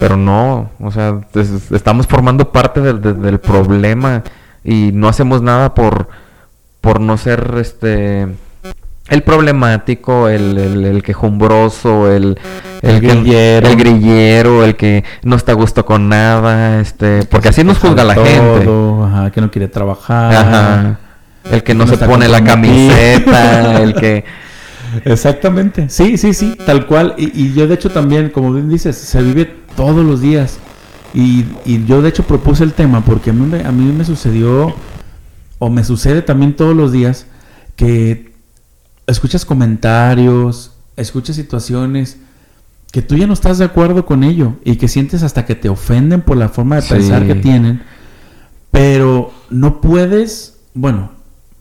pero no, o sea, es- estamos formando parte del, del- del problema y no hacemos nada por, por no ser este el problemático, el, el, el quejumbroso, el, El grillero. el grillero, el que no está a gusto con nada, este, porque así nos juzga la gente. Ajá, que no quiere trabajar. Ajá. El que no, No se pone la camiseta, el que Exactamente, sí, sí, sí, tal cual. Y, y yo de hecho también, como bien dices, se vive todos los días. Y, y yo de hecho propuse el tema porque a mí, me, a mí me sucedió, o me sucede también todos los días, que escuchas comentarios, escuchas situaciones que tú ya no estás de acuerdo con ello y que sientes hasta que te ofenden por la forma de Sí. pensar que tienen, pero no puedes, bueno,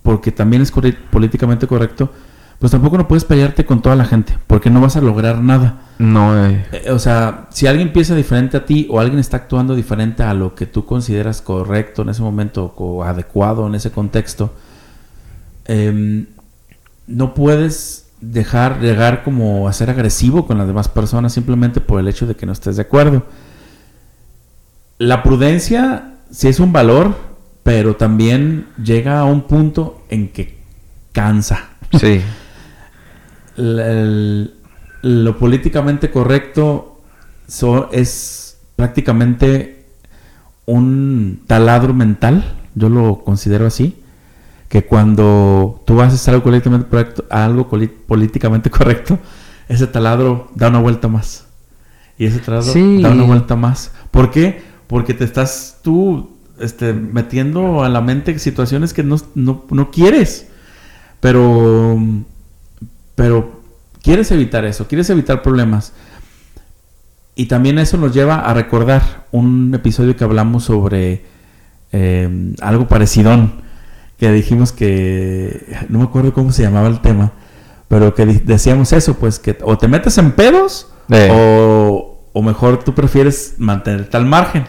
porque también es corre- políticamente correcto, pues tampoco no puedes pelearte con toda la gente, porque no vas a lograr nada. No, eh, Eh, O sea, si alguien piensa diferente a ti o alguien está actuando diferente a lo que tú consideras correcto en ese momento o adecuado en ese contexto, em, no puedes dejar llegar como a ser agresivo con las demás personas simplemente por el hecho de que no estés de acuerdo. La prudencia sí es un valor, pero también llega a un punto en que cansa sí. el- lo políticamente correcto so- es prácticamente un taladro mental, yo lo considero así, que cuando tú haces algo políticamente correcto, algo políticamente correcto, ese taladro da una vuelta más. Y ese taladro Sí. da una vuelta más. ¿Por qué? Porque te estás tú este, metiendo a la mente situaciones que no, no- no quieres. Pero, pero quieres evitar eso, quieres evitar problemas. Y también eso nos lleva a recordar un episodio que hablamos sobre eh, algo parecido, que dijimos que, no me acuerdo cómo se llamaba el tema, pero que decíamos eso, pues que o te metes en pedos Eh. o, o mejor tú prefieres mantenerte al margen.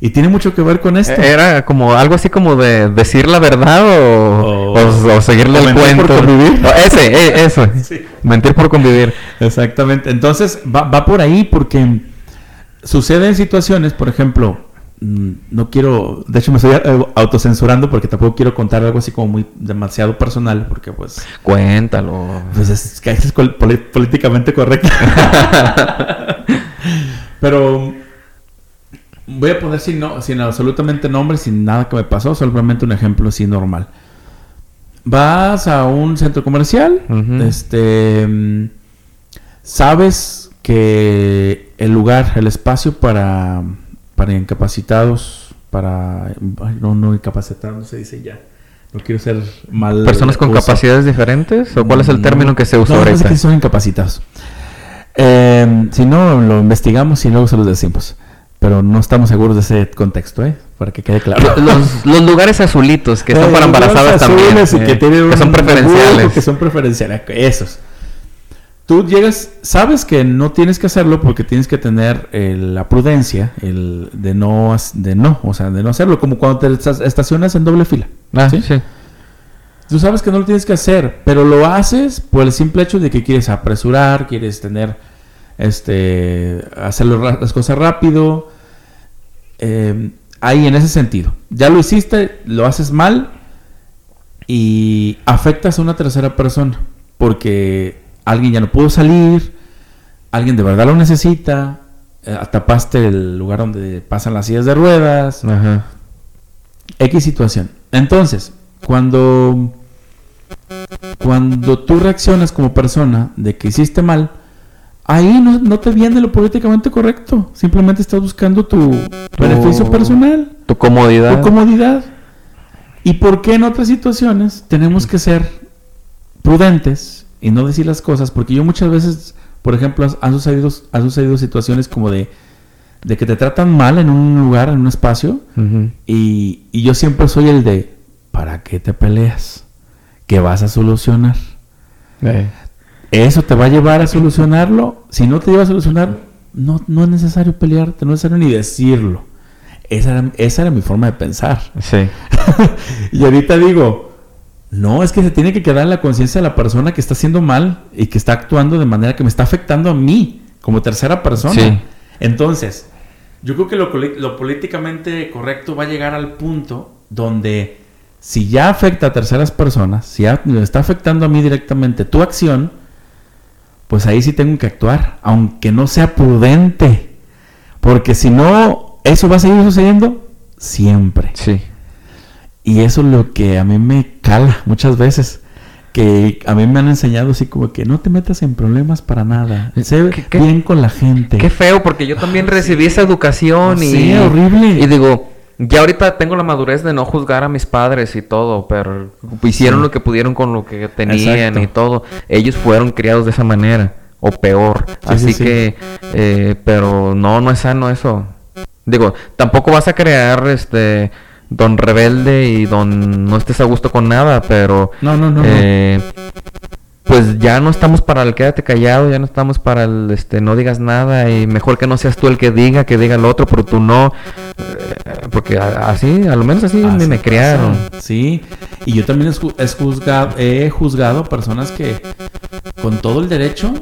Y tiene mucho que ver con esto. Era como algo así como de decir la verdad o, O- o- o seguirle o el mentir por cuento. convivir. O ese, eh, eso. Sí. Mentir por convivir. Exactamente. Entonces va, va por ahí porque suceden situaciones, por ejemplo, mm, no quiero, de hecho me estoy eh, autocensurando porque tampoco quiero contar algo así como muy demasiado personal porque pues, Cuéntalo. pues es, que es políticamente correcto. Pero voy a poner sin, no, sin absolutamente nombre, sin nada que me pasó, solamente un ejemplo así normal. Vas a un centro comercial, este, sabes que el lugar, el espacio para, para incapacitados, para, no, no incapacitados, no se dice ya. No quiero ser mal. ¿Personas con capacidades diferentes? ¿O cuál es el No, término que se usa no, que son incapacitados. Eh, si no, lo investigamos y luego se los decimos. Pero no estamos seguros de ese contexto, ¿eh? Para que quede claro. Los, los lugares azulitos que son Eh, para los embarazadas también. y eh, que, tienen que son preferenciales. Que son preferenciales. Esos. Tú llegas, sabes que no tienes que hacerlo porque tienes que tener eh, la prudencia el de no, de no, o sea, de no hacerlo, como cuando te esta- estacionas en doble fila. Ah, ¿sí? sí. Tú sabes que no lo tienes que hacer, pero lo haces por el simple hecho de que quieres apresurar, quieres tener, este, hacerlo ra- las cosas rápido. Eh, ahí en ese sentido. Ya lo hiciste, lo haces mal y afectas a una tercera persona porque alguien ya no pudo salir, alguien de verdad lo necesita, eh, tapaste el lugar donde pasan las sillas de ruedas. Ajá. X situación. Entonces, cuando cuando tú reaccionas como persona de que hiciste mal, ahí no, no te viene lo políticamente correcto. Simplemente estás buscando tu beneficio personal, Tu comodidad. tu comodidad. ¿Y por qué en otras situaciones tenemos que ser prudentes y no decir las cosas? Porque yo muchas veces, por ejemplo, han sucedido, han sucedido situaciones como de, de que te tratan mal en un lugar, en un espacio, y, y yo siempre soy el de, ¿para qué te peleas? ¿Qué vas a solucionar? Eh. ¿Eso te va a llevar a solucionarlo? Si no te lleva a solucionar, no, no es necesario pelearte, no es necesario ni decirlo. Esa era, esa era mi forma de pensar. Sí. y ahorita digo, no, es que se tiene que quedar en la conciencia de la persona que está haciendo mal y que está actuando de manera que me está afectando a mí como tercera persona. Sí. Entonces, yo creo que lo, lo políticamente correcto va a llegar al punto donde si ya afecta a terceras personas, si ya me está afectando a mí directamente tu acción, pues ahí sí tengo que actuar, aunque no sea prudente. Porque si no, eso va a seguir sucediendo siempre. Sí. Y eso es lo que a mí me cala muchas veces. que a mí me han enseñado así como que no te metas en problemas para nada. Sé ¿Qué- qué- bien con la gente. Qué feo, porque yo también recibí esa educación y... Sí, horrible. Y digo, ya ahorita tengo la madurez de no juzgar a mis padres y todo, pero hicieron Sí. lo que pudieron con lo que tenían Exacto. y todo. Ellos fueron criados de esa manera, o peor. Así sí, sí. que, eh, pero no, no es sano eso. Digo, tampoco vas a crear este don rebelde y don no estés a gusto con nada, pero No, no, no, no. eh, pues ya no estamos para el quédate callado, ya no estamos para el este no digas nada y mejor que no seas tú el que diga, que diga el otro, pero tú no, porque así, a lo menos así, Así me, me criaron. Sí, y yo también es juzgado, he juzgado personas que con todo el derecho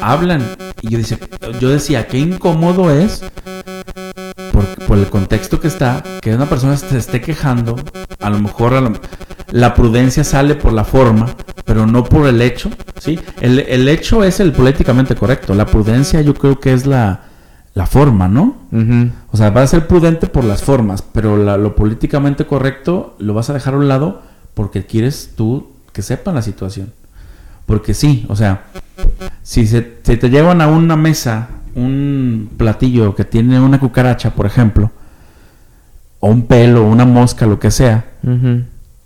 hablan. Y yo, dice, yo decía, qué incómodo es por, por el contexto que está, que una persona se esté quejando. A lo mejor a lo- la prudencia sale por la forma, pero no por el hecho. ¿sí? El, el hecho es el políticamente correcto. La prudencia yo creo que es la, la forma, ¿no? O sea, vas a ser prudente por las formas, pero la- lo políticamente correcto lo vas a dejar a un lado porque quieres tú que sepan la situación. Porque sí, o sea, si se, se te llevan a una mesa un platillo que tiene una cucaracha, por ejemplo, o un pelo, una mosca, lo que sea,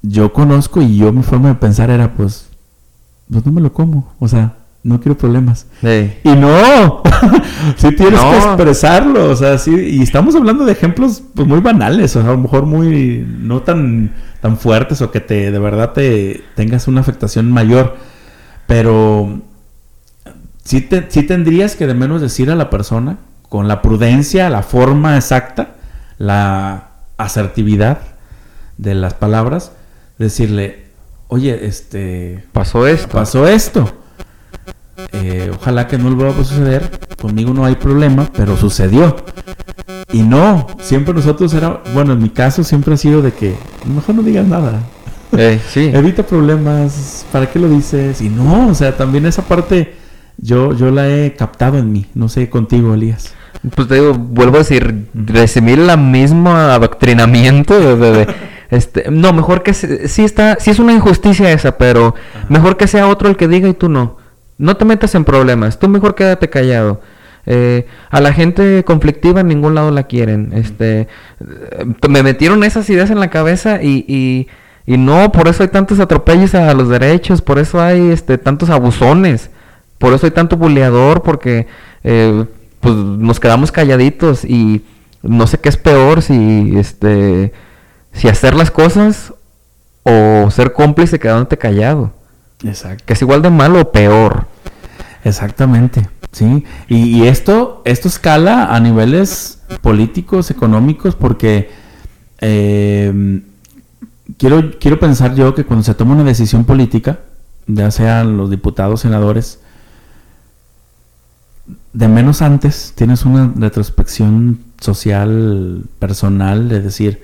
yo conozco y yo mi forma de pensar era pues, pues no me lo como, o sea, no quiero problemas. Y no, sí tienes No. que expresarlo, o sea, sí, y estamos hablando de ejemplos pues, muy banales, o sea, a lo mejor muy, no tan, tan fuertes o que te, de verdad te tengas una afectación mayor, pero sí, te, sí tendrías que de menos decir a la persona, con la prudencia, la forma exacta, la asertividad de las palabras, decirle, oye, este, Pasó esto. pasó esto. Eh, ojalá que no lo vuelva a suceder. Conmigo no hay problema, pero sucedió. Y no, siempre nosotros era, bueno, en mi caso siempre ha sido de que mejor no digas nada. Ey, sí. Evita problemas, ¿para qué lo dices? Y no, o sea, también esa parte yo, yo la he captado en mí. No sé contigo, Elías. Pues te digo, vuelvo a decir, recibir la misma adoctrinamiento de, de- de- este, no, mejor que se- sí está, sí es una injusticia esa, pero mejor que sea otro el que diga y tú no. No te metas en problemas, tú mejor quédate callado. Eh, a la gente conflictiva en ningún lado la quieren. Este, eh, me metieron esas ideas en la cabeza y, y, y no, por eso hay tantos atropellos a los derechos, por eso hay este, tantos abusones, por eso hay tanto buleador, porque eh, pues nos quedamos calladitos y no sé qué es peor si este si hacer las cosas o ser cómplice quedándote callado, Exacto. que es igual de malo o peor. Exactamente, sí. Y, y esto, esto escala a niveles políticos, económicos, porque eh, quiero, quiero pensar yo que cuando se toma una decisión política, ya sean los diputados, senadores, de menos antes tienes una retrospección social, personal, de decir,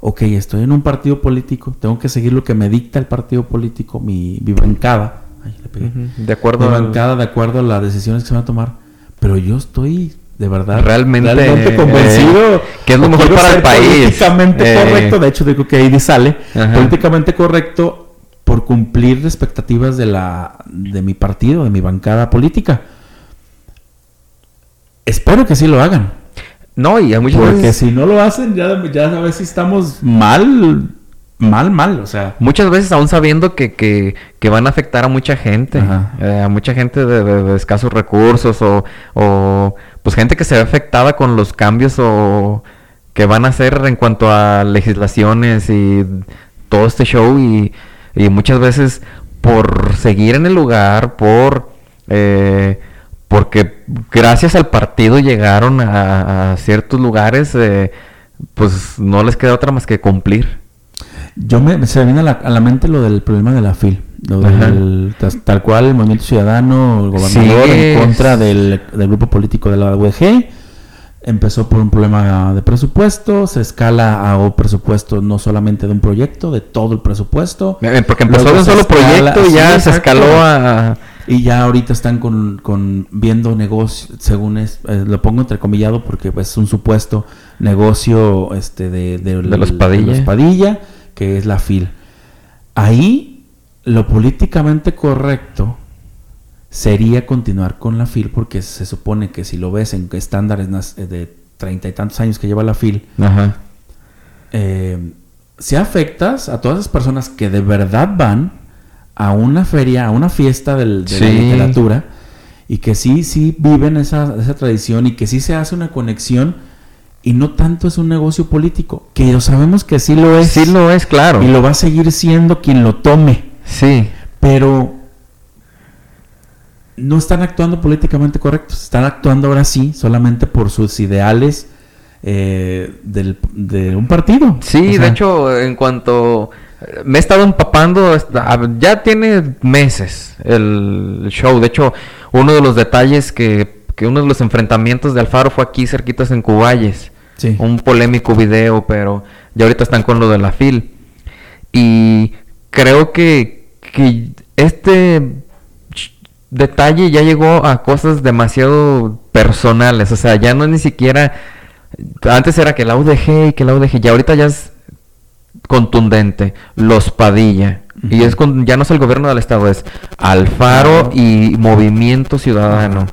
ok, estoy en un partido político, tengo que seguir lo que me dicta el partido político, mi, mi bancada. Ay, le pegué De acuerdo al- bancada de acuerdo a las decisiones que se van a tomar. Pero yo estoy de verdad Realmente, realmente convencido eh, que es lo mejor para el país. Políticamente Eh. correcto, de hecho digo que ahí sale Ajá. políticamente correcto por cumplir las expectativas de la de mi partido, de mi bancada política. Espero que sí lo hagan. No, y a muchas Porque veces si no lo hacen, ya, ya a si estamos mal, mal, mal. O sea, muchas veces aún sabiendo que, que, que van a afectar a mucha gente, eh, a mucha gente de, de- de escasos recursos o, o pues gente que se ve afectada con los cambios o que van a hacer en cuanto a legislaciones y todo este show y, y muchas veces por seguir en el lugar, por eh, porque gracias al partido llegaron a, a ciertos lugares, eh, pues no les queda otra más que cumplir. Yo me, se me viene a la, a la mente lo del problema de la FIL. Lo del, tal cual el movimiento ciudadano, el gobernador Sí, en contra del, del grupo político de la UEG. Empezó por un problema de presupuesto, se escala a un presupuesto no solamente de un proyecto, de todo el presupuesto. Eh, Porque empezó de un solo escala- proyecto y sí, ya se escaló a... Y ya ahorita están con, con viendo negocio, según es, eh, lo pongo entrecomillado porque pues, es un supuesto negocio este de, De los Padilla. de los Padilla, que es la FIL. Ahí lo políticamente correcto sería continuar con la FIL porque se supone que si lo ves en estándares eh, de treinta y tantos años que lleva la FIL, Ajá. eh, si afectas a todas esas personas que de verdad van a una feria, a una fiesta del- de la literatura y que sí, sí viven esa, esa tradición y que sí se hace una conexión y no tanto es un negocio político, que sabemos que sí lo es Sí lo es, claro. y lo va a seguir siendo quien lo tome, Sí. pero no están actuando políticamente correctos, están actuando ahora sí solamente por sus ideales eh, del- de un partido. Sí, O sea, de hecho, en cuanto me he estado empapando, ya tiene meses el show. De hecho, uno de los detalles que, que uno de los enfrentamientos de Alfaro fue aquí cerquitas en Cuballes. Sí. Un polémico video, pero ya ahorita están con lo de la FIL. Y creo que, que este detalle ya llegó a cosas demasiado personales. O sea, ya no es ni siquiera. Antes era que la UDG y que la UDG. Ya ahorita ya es contundente. Los Padilla. Y es con, ya no es el gobierno del estado, es Alfaro y Movimiento Ciudadano.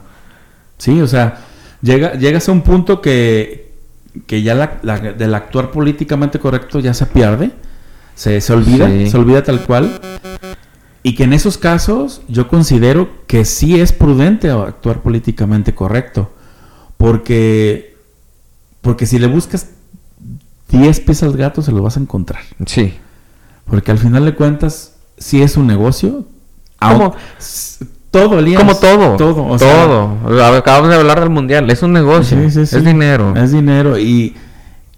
Sí, o sea, llega, llegas a un punto que, que ya la, la- del actuar políticamente correcto ya se pierde, se, se olvida, Sí. se olvida tal cual. Y que en esos casos yo considero que sí es prudente actuar políticamente correcto. Porque, porque si le buscas 10 pies al gato se lo vas a encontrar. Sí. Porque al final de cuentas, sí es un negocio. Todo, Elías. Como todo. Todo. o sea, todo. Acabamos de hablar del mundial. Es un negocio. Sí, sí, sí. Es dinero. Es dinero. Y,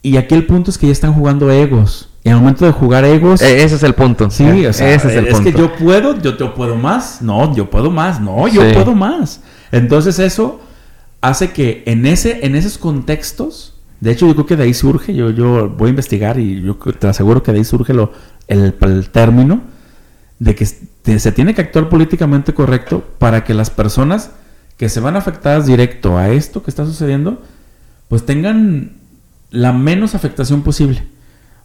y aquí el punto es que ya están jugando egos. Y al momento de jugar egos. E- ese es el punto. sí, o sea, ese es el punto. que yo puedo, yo, yo puedo más. No, yo puedo más. No, yo puedo más. Entonces eso hace que en, ese, en esos contextos. De hecho, yo creo que de ahí surge. Yo, yo voy a investigar y yo te aseguro que de ahí surge lo, el, el término de que se tiene que actuar políticamente correcto para que las personas que se van afectadas directo a esto que está sucediendo, pues tengan la menos afectación posible.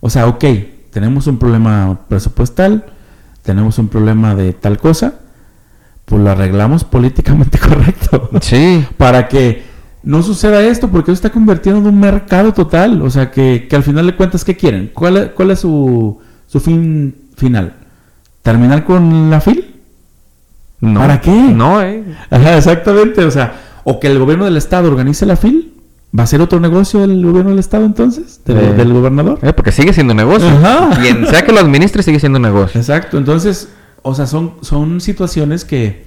O sea, ok, tenemos un problema presupuestal, tenemos un problema de tal cosa, pues lo arreglamos políticamente correcto. Sí. Para que no suceda esto, porque eso está convirtiendo en un mercado total. O sea, que, que al final de cuentas, ¿qué quieren? ¿Cuál, es- cuál es su, su fin final? ¿Terminar con la FIL? No. ¿Para qué? No, eh. Ajá, exactamente. O sea, o que el gobierno del estado organice la FIL. ¿Va a ser otro negocio el gobierno del estado entonces? ¿Del, Eh. del gobernador? Eh, porque sigue siendo negocio. Ajá. Quien sea que lo administre sigue siendo negocio. Exacto. Entonces, o sea, son, son situaciones que,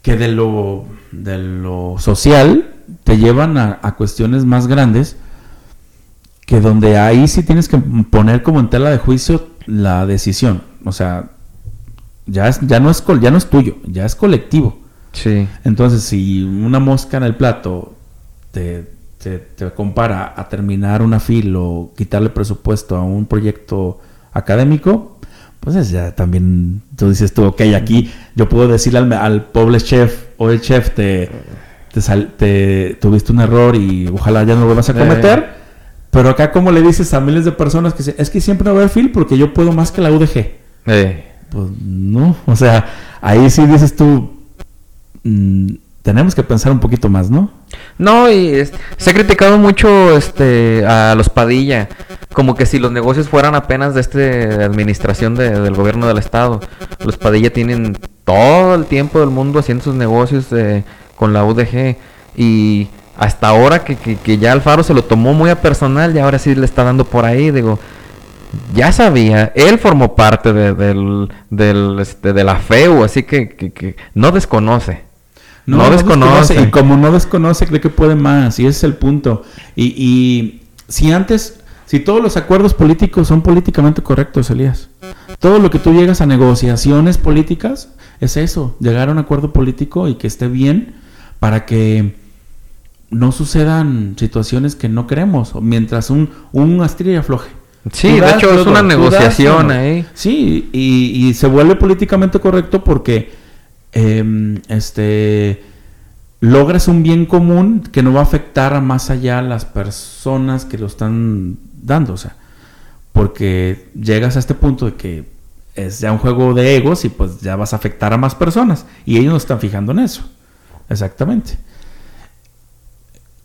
que de lo, de lo social te llevan a, a cuestiones más grandes que donde ahí sí tienes que poner como en tela de juicio la decisión. O sea, ya, es, ya, no, es, ya no es tuyo, ya es colectivo. Sí. Entonces, si una mosca en el plato te, te, te compara a terminar una fil o quitarle presupuesto a un proyecto académico, pues es ya también, tú dices tú, ok, aquí yo puedo decirle al, al pobre chef o el chef, te, te, sal- te- tuviste un error y ojalá ya no lo vuelvas a Eh. cometer. Pero acá, como le dices a miles de personas que se- es que siempre va a haber fil porque yo puedo más que la UDG? Eh, Pues no, o sea, ahí sí dices tú, mm, tenemos que pensar un poquito más, ¿no? No, y es- se ha criticado mucho este a los Padilla, como que si los negocios fueran apenas de este administración de- del gobierno del estado. Los Padilla tienen todo el tiempo del mundo haciendo sus negocios eh, con la UDG y hasta ahora que, que, que ya Alfaro se lo tomó muy a personal y ahora sí le está dando por ahí, digo, ya sabía, él formó parte de, del, del, este, de la FEU, así que, que, que no desconoce. No, desconoce. Y como no desconoce, cree que puede más. Y ese es el punto. Y, y si antes, si todos los acuerdos políticos son políticamente correctos, Elías, todo lo que tú llegas a negociaciones políticas es eso, llegar a un acuerdo político y que esté bien para que no sucedan situaciones que no queremos, mientras un, un astilla afloje. Sí, de hecho es una negociación ahí. Sí, y, y se vuelve políticamente correcto porque em, este logras un bien común que no va a afectar a más allá a las personas que lo están dando, o sea, porque llegas a este punto de que es ya un juego de egos y pues ya vas a afectar a más personas. Y ellos no están fijando en eso. Exactamente.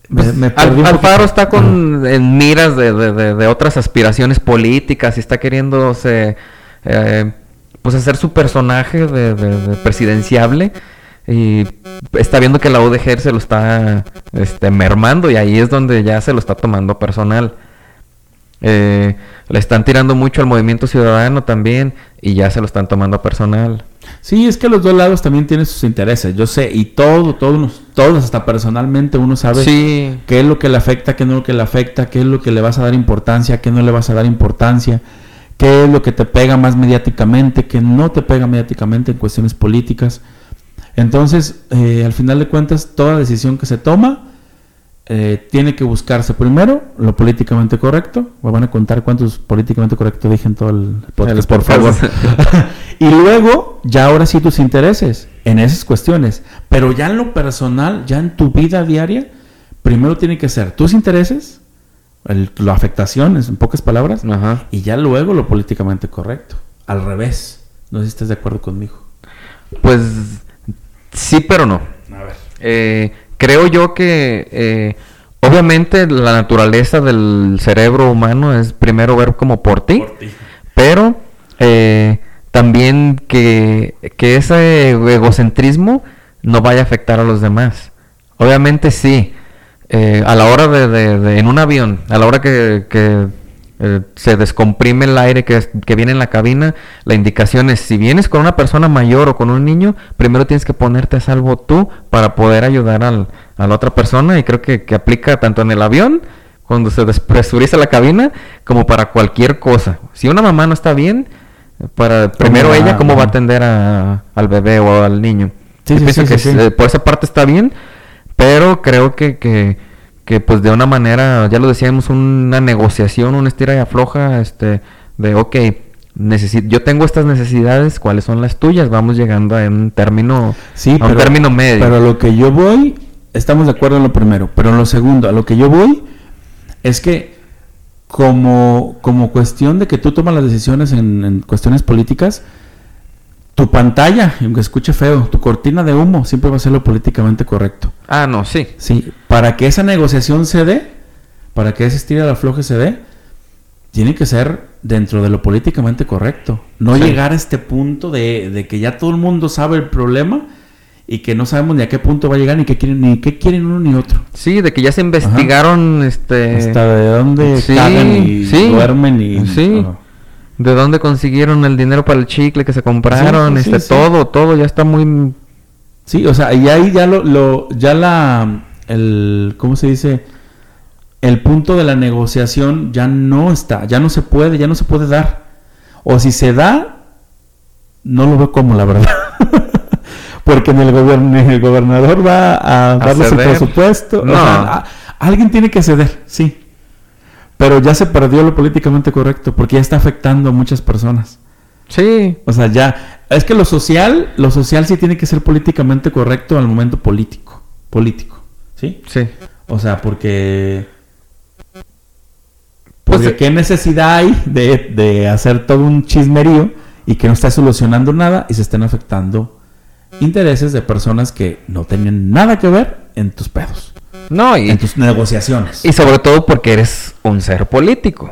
Me- Pues, me Al- Alfaro está con en miras de, de- de- de otras aspiraciones políticas y está queriéndose eh, pues hacer su personaje de presidenciable y está viendo que la UDG se lo está este, mermando y ahí es donde ya se lo está tomando personal. Eh, le están tirando mucho al movimiento ciudadano también y ya se lo están tomando personal. Sí, es que los dos lados también tienen sus intereses. Yo sé, y todo, todos, todos hasta personalmente uno sabe Sí, qué es lo que le afecta, qué no es lo que le afecta, qué es lo que le vas a dar importancia, qué no le vas a dar importancia, qué es lo que te pega más mediáticamente, qué no te pega mediáticamente en cuestiones políticas. Entonces, eh, al final de cuentas, toda decisión que se toma eh, tiene que buscarse primero lo políticamente correcto. Me van a contar cuántos políticamente correctos dije en todo el podcast, por favor. y luego, ya ahora sí tus intereses en esas cuestiones. Pero ya en lo personal, ya en tu vida diaria, primero tiene que ser tus intereses, el- la afectación, en pocas palabras, ajá. y ya luego lo políticamente correcto. Al revés. No sé si estás de acuerdo conmigo. Pues sí, pero no. A ver. Eh, creo yo que eh, obviamente la naturaleza del cerebro humano es primero ver como por ti, pero eh, también que, que ese egocentrismo no vaya a afectar a los demás. Obviamente sí. eh, a la hora de, de- de- en un avión, a la hora que, que, eh, se descomprime el aire que, es- que viene en la cabina, la indicación es, si vienes con una persona mayor o con un niño, primero tienes que ponerte a salvo tú para poder ayudar al- a la otra persona y creo que, que aplica tanto en el avión, cuando se despresuriza la cabina, como para cualquier cosa. Si una mamá no está bien, para primero ella, ¿cómo va a atender a- al bebé o al niño? Sí, Yo sí, pienso sí, que sí, sí. eh, por esa parte está bien, pero creo que, que, que, pues de una manera, ya lo decíamos, una negociación, una estira y afloja, este, de ok, yo tengo estas necesidades, ¿cuáles son las tuyas? Vamos llegando a un término, Sí, a un término medio. Pero a lo que yo voy, estamos de acuerdo en lo primero, pero en lo segundo, a lo que yo voy es que como, como cuestión de que tú tomas las decisiones en, en cuestiones políticas, tu pantalla, aunque escuche feo, tu cortina de humo siempre va a ser lo políticamente correcto. ah, no, sí. Sí, para que esa negociación se dé, para que ese estilo de afloje se dé, tiene que ser dentro de lo políticamente correcto. No Sí. llegar a este punto de, de que ya todo el mundo sabe el problema y que no sabemos ni a qué punto va a llegar, ni qué quieren, ni qué quieren uno ni otro. Sí, de que ya se investigaron, este... Hasta de dónde sí, cagan y sí, duermen y sí. Ajá. ¿De dónde consiguieron el dinero para el chicle que se compraron? Sí, sí, este, sí. todo, todo ya está muy... Sí, o sea, y ahí ya lo, lo, ya la, el, ¿cómo se dice? El punto de la negociación ya no está, ya no se puede, ya no se puede dar. O si se da, no lo veo como la verdad. Porque en el, el gobernador va a, darles el presupuesto. o No. sea, a- alguien tiene que ceder, sí. Pero ya se perdió lo políticamente correcto, porque ya está afectando a muchas personas. Sí, O sea, ya. Es que lo social, lo social sí tiene que ser políticamente correcto al momento político. Político. ¿Sí? sí. O sea, porque. Pues, Porque qué necesidad hay de, de hacer todo un chismerío y que no está solucionando nada y se estén afectando intereses de personas que no tienen nada que ver en tus pedos, No, y, en tus negociaciones. y sobre todo porque eres un ser político.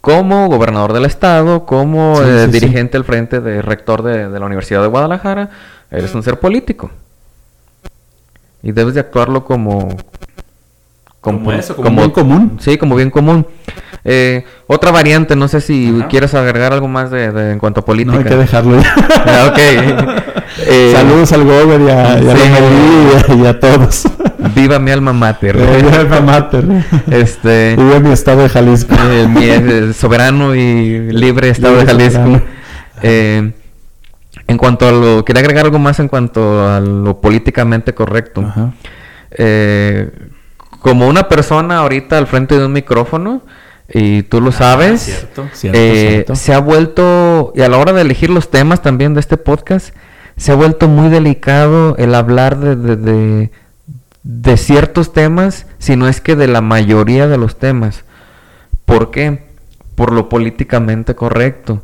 Como gobernador del estado, como Sí, eh, sí, sí. dirigente al frente de rector de, de la Universidad de Guadalajara, eres un ser político. Y debes de actuarlo como... Como eso, como bien común. Sí, como bien común. Eh, otra variante, no sé si Ajá. quieres agregar algo más de, de- en cuanto a política. no hay que dejarlo ya. Ah, ok. Eh, Saludos al Gober y a, y a sí. Lomelí y a- y a todos. Viva mi alma mater. Eh, mi alma mater. Este... Vive mi estado de Jalisco. Eh, mi soberano y libre estado de Jalisco. Eh, en cuanto a lo... Quería agregar algo más en cuanto a lo políticamente correcto. Ajá. Eh, como una persona ahorita al frente de un micrófono, y tú lo sabes, Ah, cierto, cierto, eh, cierto. se ha vuelto, y a la hora de elegir los temas también de este podcast, se ha vuelto muy delicado el hablar de, de, de- de ciertos temas, si no es que de la mayoría de los temas. ¿Por qué? Por lo políticamente correcto.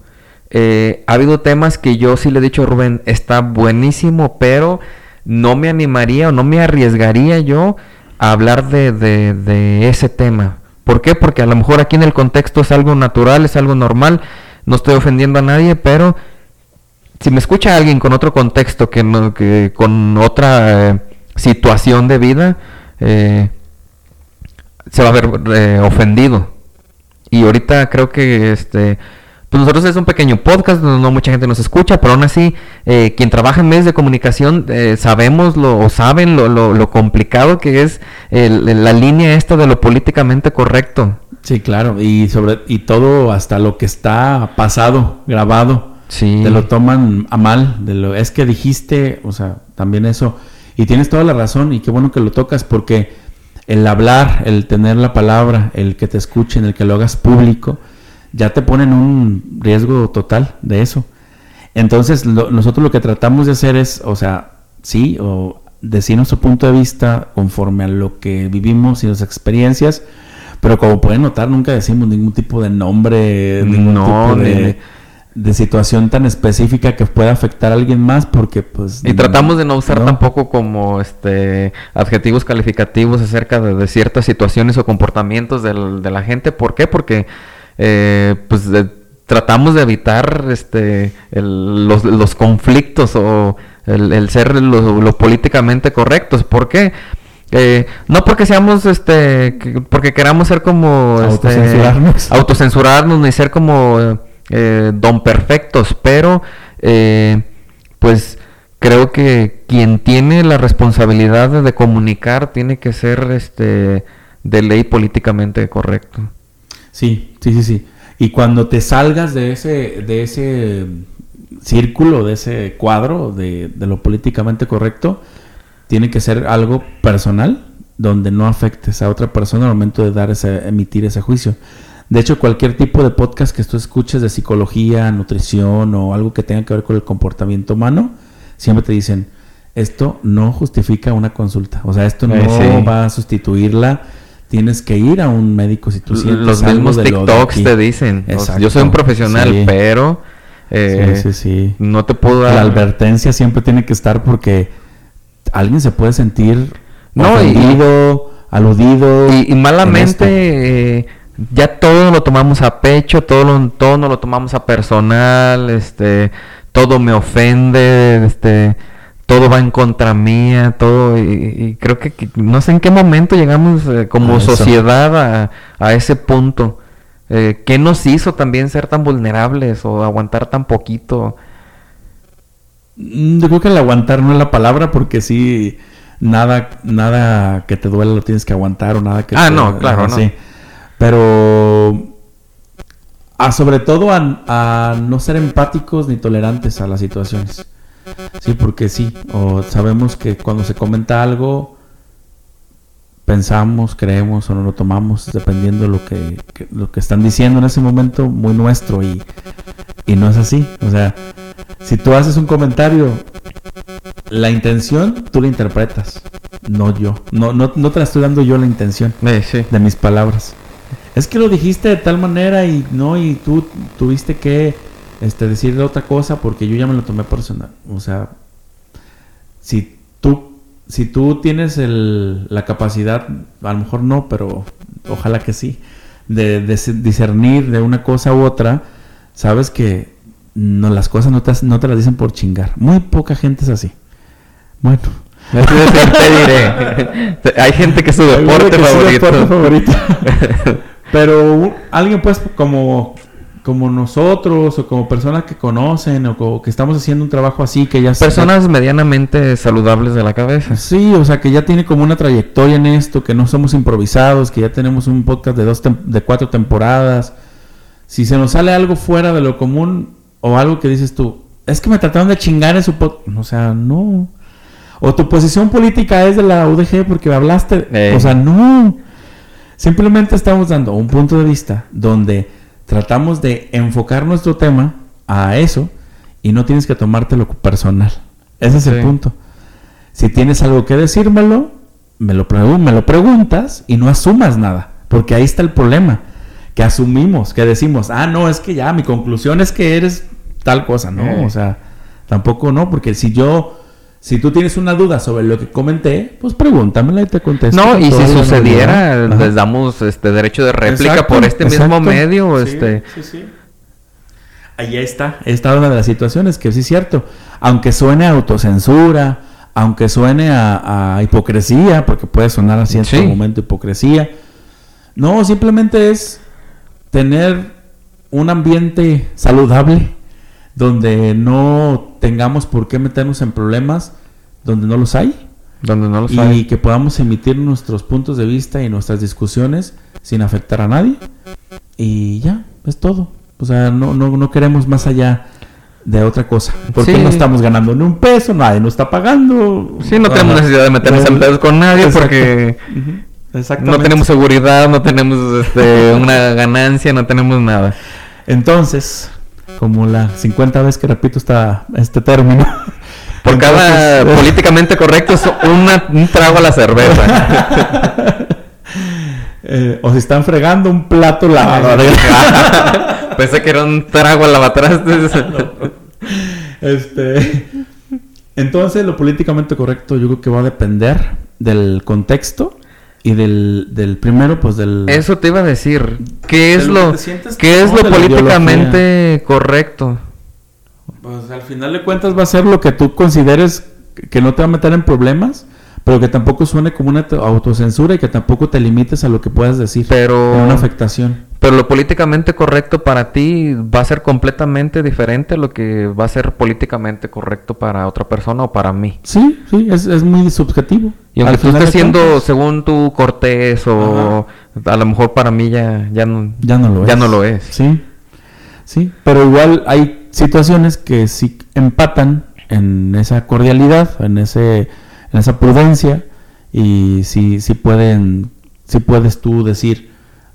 eh, ha habido temas que yo sí le he dicho a Rubén, está buenísimo, pero no me animaría o no me arriesgaría yo a hablar de, de, de ese tema. ¿Por qué? Porque a lo mejor aquí en el contexto es algo natural, es algo normal, no estoy ofendiendo a nadie, pero si me escucha alguien con otro contexto, que, no, que con otra eh, situación de vida, eh, se va a ver eh, ofendido. Y ahorita creo que este pues nosotros es un pequeño podcast, no, no mucha gente nos escucha, pero aún así, eh, quien trabaja en medios de comunicación, eh, sabemos lo, o saben lo, lo, lo complicado que es el- la línea esta de lo políticamente correcto. Sí, claro. Y sobre y todo hasta lo que está pasado, grabado. Sí. Te lo toman a mal. De lo, es que dijiste, o sea, también eso. Y tienes toda la razón y qué bueno que lo tocas porque el hablar, el tener la palabra, el que te escuchen, el que lo hagas público, ya te ponen un riesgo total de eso. Entonces, lo- nosotros lo que tratamos de hacer es, o sea, sí, o decir nuestro punto de vista conforme a lo que vivimos y las experiencias, pero como pueden notar, nunca decimos ningún tipo de nombre, ningún No, tipo de, de situación tan específica que pueda afectar a alguien más, porque pues... Y tratamos de no usar no. tampoco como este adjetivos calificativos acerca de, de ciertas situaciones o comportamientos del- de la gente. ¿Por qué? Porque eh, pues tratamos de evitar este el- los, los conflictos o el, el ser lo, lo políticamente correctos. ¿Por qué? Eh, no porque seamos este que- porque queramos ser como este, Autocensurarnos. autocensurarnos ni ser como eh, don perfectos, pero eh, pues creo que quien tiene la responsabilidad de, de comunicar tiene que ser este de ley políticamente correcto. Sí, sí, sí, sí. Y cuando te salgas de ese, de ese círculo, de ese cuadro de, de lo políticamente correcto, tiene que ser algo personal donde no afectes a otra persona al momento de dar ese, emitir ese juicio. De hecho, cualquier tipo de podcast que tú escuches de psicología, nutrición o algo que tenga que ver con el comportamiento humano, siempre te dicen, esto no justifica una consulta. O sea, esto no Eh, sí. va a sustituirla. Tienes que ir a un médico si tú sientes Los algo mismos de lo de TikToks te dicen. Exacto. Yo soy un profesional, Sí. pero eh, sí, sí, sí. no te puedo dar La advertencia siempre tiene que estar porque alguien se puede sentir No, y- ofendido, aludido. Y, y en malamente eh, ya todo lo tomamos a pecho, todo lo, todo no lo tomamos a personal, este, todo me ofende, este, todo va en contra mía, todo, y, y creo que, que no sé en qué momento llegamos eh, como A sociedad a, a ese punto. Eh, ¿Qué nos hizo también ser tan vulnerables o aguantar tan poquito? Mm, Yo creo que el aguantar no es la palabra porque sí, nada, nada que te duela lo tienes que aguantar o nada que Ah, te- no, claro, no. sí. Pero a sobre todo a, a no ser empáticos ni tolerantes a las situaciones. Sí, porque sí, o sabemos que cuando se comenta algo pensamos, creemos o no lo tomamos dependiendo lo que, que- lo que están diciendo en ese momento muy nuestro y, y no es así. O sea, si tú haces un comentario, la intención tú la interpretas, no yo. No, no, no te la estoy dando yo la intención sí. de mis palabras. Es que lo dijiste de tal manera y no, y tú tuviste que este, decirle otra cosa porque yo ya me lo tomé personal. O sea, si tú, si tú tienes el, la capacidad, a lo mejor no, pero ojalá que sí, de, discernir de una cosa u otra, sabes que no, las cosas no te, no te las dicen por chingar. Muy poca gente es así. Bueno. Te diré. Hay gente que es su deporte que su favorito. deporte favorito. Pero alguien pues como, como nosotros o como personas que conocen o como que estamos haciendo un trabajo así que ya... Personas medianamente saludables de la cabeza. Sí, o sea que ya tiene como una trayectoria en esto, que no somos improvisados, que ya tenemos un podcast de, dos de cuatro temporadas. Si se nos sale algo fuera de lo común o algo que dices tú, es que me trataron de chingar en su podcast. O sea, no. O tu posición política es de la UDG porque hablaste. O sea, no. Simplemente estamos dando un punto de vista donde tratamos de enfocar nuestro tema a eso y no tienes que tomártelo personal. Ese es el punto. Si tienes algo que decírmelo, me lo, me lo preguntas y no asumas nada. Porque ahí está el problema. Que asumimos, que decimos, ah, no, es que ya, mi conclusión es que eres tal cosa, ¿no? O sea, tampoco no, porque si yo, si tú tienes una duda sobre lo que comenté, pues pregúntamela y te contesto. No, y si sucediera, les damos este derecho de réplica Exacto, por este mismo medio, Sí, este sí, sí. Ahí está, esta una de las situaciones que sí es cierto. Aunque suene a autocensura, aunque suene a, a hipocresía, porque puede sonar así en Sí. momento hipocresía. No, simplemente es tener un ambiente saludable donde no tengamos por qué meternos en problemas donde no los hay donde no lo y que podamos emitir nuestros puntos de vista y nuestras discusiones sin afectar a nadie. Y ya, es todo. O sea, no, no, no queremos más allá de otra cosa. Porque Sí. no estamos ganando ni un peso, nadie nos está pagando. Sí, no tenemos necesidad de meternos en pedos con nadie exacto. porque no tenemos seguridad, no tenemos este, una ganancia, no tenemos nada. Entonces, como la 50 vez que repito esta, este término. Por cada entonces, políticamente correcto es una- un trago a la cerveza. eh, o si están fregando un plato lavado. Pensé que era un trago a lavatrastes. Este, entonces, lo políticamente correcto yo creo que va a depender del contexto y del, del primero, pues del... Eso te iba a decir. ¿Qué es lo qué es lo políticamente correcto? Pues al final de cuentas va a ser lo que tú consideres que no te va a meter en problemas, pero que tampoco suene como una autocensura y que tampoco te limites a lo que puedas decir. Pero- En una afectación. Pero lo políticamente correcto para ti va a ser completamente diferente a lo que va a ser políticamente correcto para otra persona o para mí. Sí, sí, es, es muy subjetivo. Y aunque tú estés siendo cuentas, según tu cortés o a lo mejor para mí ya, ya no Ya no lo ya es. no lo es. Sí, sí, pero igual hay situaciones que sí empatan en esa cordialidad, en ese, en esa prudencia y sí, sí pueden, sí puedes tú decir,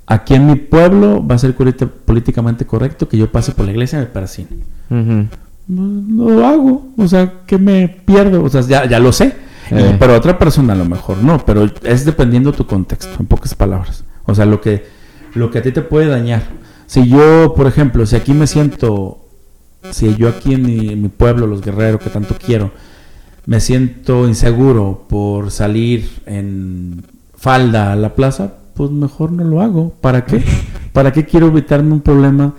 aquí en mi pueblo va a ser políticamente correcto que yo pase por la iglesia y me. No, no lo hago, o sea, que me pierdo, o sea, ya, ya lo sé, Eh. Pero otra persona a lo mejor no, pero es dependiendo tu contexto, en pocas palabras, o sea, lo que, lo que a ti te puede dañar. Si yo, por ejemplo, si aquí me siento, si yo aquí en mi, en mi pueblo, los guerreros que tanto quiero, me siento inseguro por salir en falda a la plaza, pues mejor no lo hago. ¿Para qué? ¿Para qué quiero evitarme un problema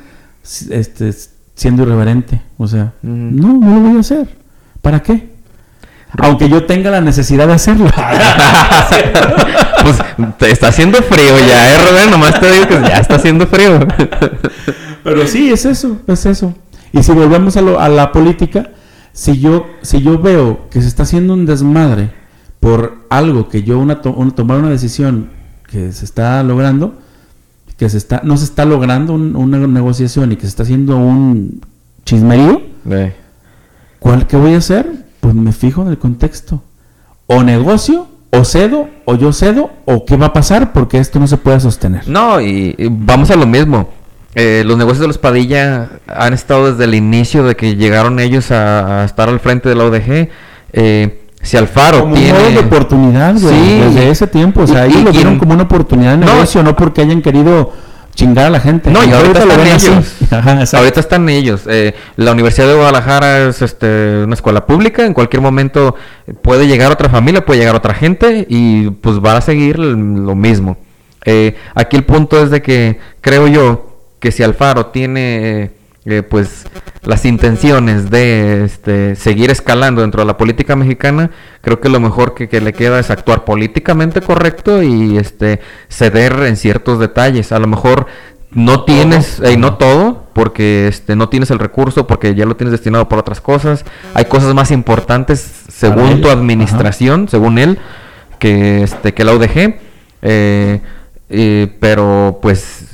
este, siendo irreverente? O sea, no, no lo voy a hacer. ¿Para qué? Aunque yo tenga la necesidad de hacerlo. pues te está haciendo frío ya, ¿eh, Rubén? Nomás te digo que ya está haciendo frío. Pero sí, es eso, es eso. Y si volvemos a, lo- a la política, si yo, si yo veo que se está haciendo un desmadre por algo que yo una, to- una- tomar una decisión que se está logrando, que se está, no se está logrando un- una negociación y que se está haciendo un chismerío, Eh, ¿cuál qué voy a hacer? Pues me fijo en el contexto. O negocio, o cedo, o yo cedo, o qué va a pasar porque esto no se puede sostener. No, y, y vamos a lo mismo. Eh, los negocios de los Padilla han estado desde el inicio de que llegaron ellos a, a estar al frente de la ODG. Eh, si Alfaro como tiene... de oportunidad, güey, Sí. desde ese tiempo. O sea, Y- ellos y- lo y- vieron como una oportunidad de negocio, no porque hayan querido chingar a la gente. No, y ahorita lo están ven así. ellos. Ajá. Ahorita están ellos. Eh, la Universidad de Guadalajara es este, una escuela pública. En cualquier momento puede llegar otra familia, puede llegar otra gente y pues va a seguir lo mismo. Eh, aquí el punto es de que creo yo que si Alfaro tiene eh, pues las intenciones de este, seguir escalando dentro de la política mexicana, creo que lo mejor que, que le queda es actuar políticamente correcto y este ceder en ciertos detalles. A lo mejor no tienes, eh, no todo, porque este no tienes el recurso, porque ya lo tienes destinado para otras cosas. Hay cosas más importantes según tu ajá. administración, según él, que este que la UDG. eh, eh, pero pues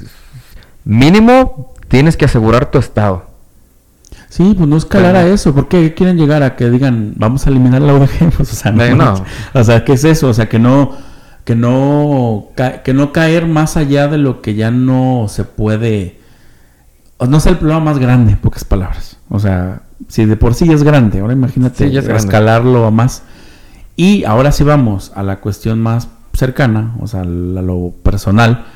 mínimo tienes que asegurar tu estado. Sí, pues no escalar a eso. ¿Por qué quieren llegar a que digan, vamos a eliminar la UDG? Pues, o sea, no, Eh, no. O sea, ¿qué es eso? O sea, que no, que no, que no caer más allá de lo que ya no se puede. O no es el problema más grande, en pocas palabras. O sea, si de por sí ya es grande, ahora imagínate Sí, es escalarlo a más. Y ahora sí vamos a la cuestión más cercana, o sea, a lo personal,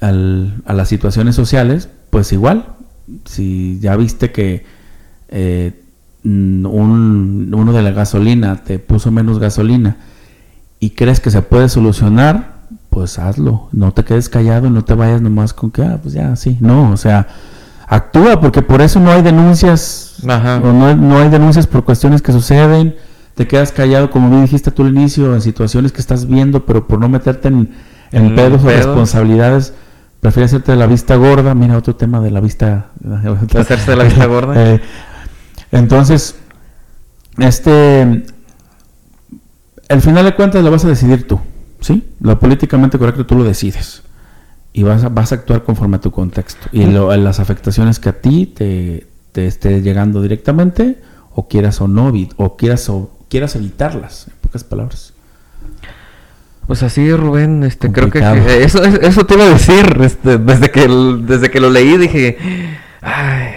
al- a las situaciones sociales, pues igual, si ya viste que eh, un- uno de la gasolina te puso menos gasolina y crees que se puede solucionar, pues hazlo. No te quedes callado y no te vayas nomás con que, ah, pues ya, sí. No, o sea, actúa porque por eso no hay denuncias. Ajá. o no, hay- no hay denuncias por cuestiones que suceden. Te quedas callado, como bien dijiste tú al inicio, en situaciones que estás viendo, pero por no meterte en, en En pedos o pedos. responsabilidades, prefieres hacerte de la vista gorda. Mira, otro tema de la vista. Hacerse de la vista gorda. Eh, entonces, este, al final de cuentas lo vas a decidir tú, ¿sí? Lo políticamente correcto tú lo decides y vas a, vas a actuar conforme a tu contexto y lo- las afectaciones que a ti te, te esté llegando directamente o quieras o no o quieras o quieras evitarlas, en pocas palabras. Pues así, Rubén, este, creo que, eso, es- eso te iba a decir, este, desde que, desde que lo leí dije, ay,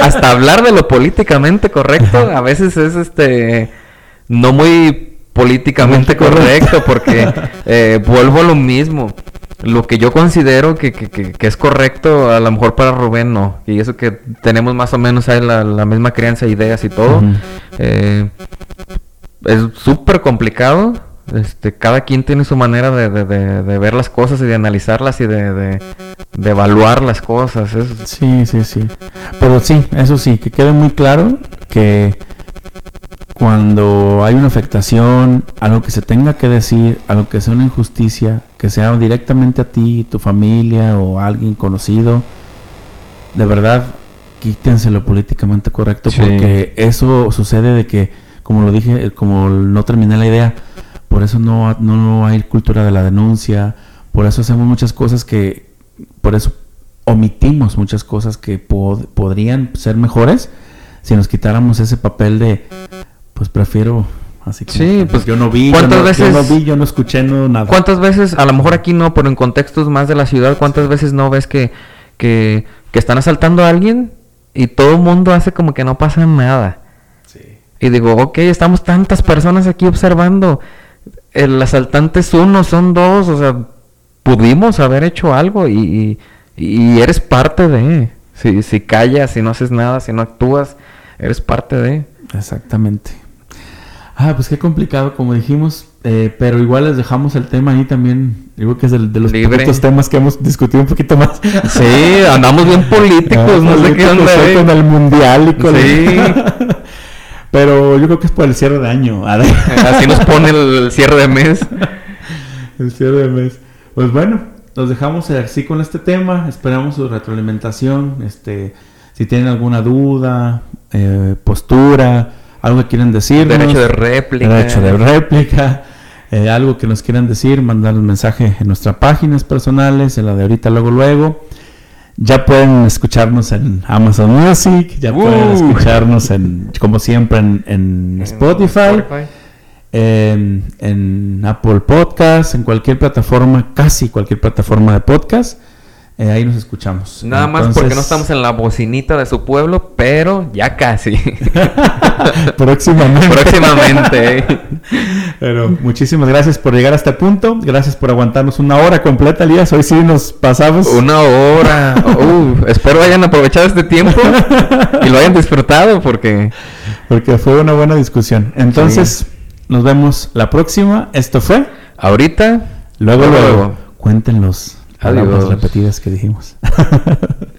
hasta hablar de lo políticamente correcto a veces es, este, no muy políticamente correcto porque eh, vuelvo a lo mismo. Lo que yo considero que, que- que- que es correcto, a lo mejor para Rubén no. Y eso que tenemos más o menos ahí la, la misma crianza, ideas y todo. Eh, es súper complicado. Este, cada quien tiene su manera de, de- de- de ver las cosas y de analizarlas y de, evaluar las cosas. Es- Sí, sí, sí. Pero sí, eso sí, que quede muy claro que cuando hay una afectación, algo que se tenga que decir, algo que sea una injusticia, que sea directamente a ti, tu familia o a alguien conocido, de verdad, quítense lo políticamente correcto Sí. porque eso sucede de que, como lo dije, como no terminé la idea, por eso no, no, no hay cultura de la denuncia, por eso hacemos muchas cosas que, por eso omitimos muchas cosas que pod- podrían ser mejores si nos quitáramos ese papel de, pues prefiero así como Sí, que, pues, yo no vi, yo ¿cuántas no, yo veces- no vi, yo no escuché, no nada. ¿Cuántas veces, a lo mejor aquí no, pero en contextos más de la ciudad, cuántas veces no ves que, que, que están asaltando a alguien y todo el mundo hace como que no pasa nada? Sí. Y digo, ok, estamos tantas personas aquí observando. El asaltante es uno, son dos, o sea, pudimos haber hecho algo y, y, y eres parte de. Si, si callas, si no haces nada, si no actúas, eres parte de. Exactamente. Ah, pues qué complicado, como dijimos, eh, pero igual les dejamos el tema ahí también. Digo que es del- de, los poquitos temas que hemos discutido un poquito más. Sí, andamos bien políticos, Ah, no sé qué políticos, onda. eh. con el mundial y con Sí. pero yo creo que es por el cierre de año. Así nos pone el cierre de mes. El cierre de mes. Pues bueno, los dejamos así con este tema. Esperamos su retroalimentación. Este, si tienen alguna duda, eh, postura, algo que quieran decir. Derecho de réplica. Derecho de réplica. eh, algo que nos quieran decir, mandar un mensaje en nuestras páginas personales, en la de ahorita, luego, luego. Ya pueden escucharnos en Amazon Music, ya pueden Uh. escucharnos en, como siempre, en, en Spotify en, en Apple Podcast, en cualquier plataforma, casi cualquier plataforma de podcast. Eh, ahí nos escuchamos. Nada más porque no estamos en la bocinita de su pueblo, pero ya casi. próximamente. Próximamente. Pero muchísimas gracias por llegar a este punto. Gracias por aguantarnos una hora completa, Elías. Hoy sí nos pasamos. Una hora. Uh, espero hayan aprovechado este tiempo y lo hayan disfrutado porque Porque fue una buena discusión. Entonces, nos vemos la próxima. Esto fue. ahorita Luego, Luego, luego. luego. Adiós. repetidas que dijimos.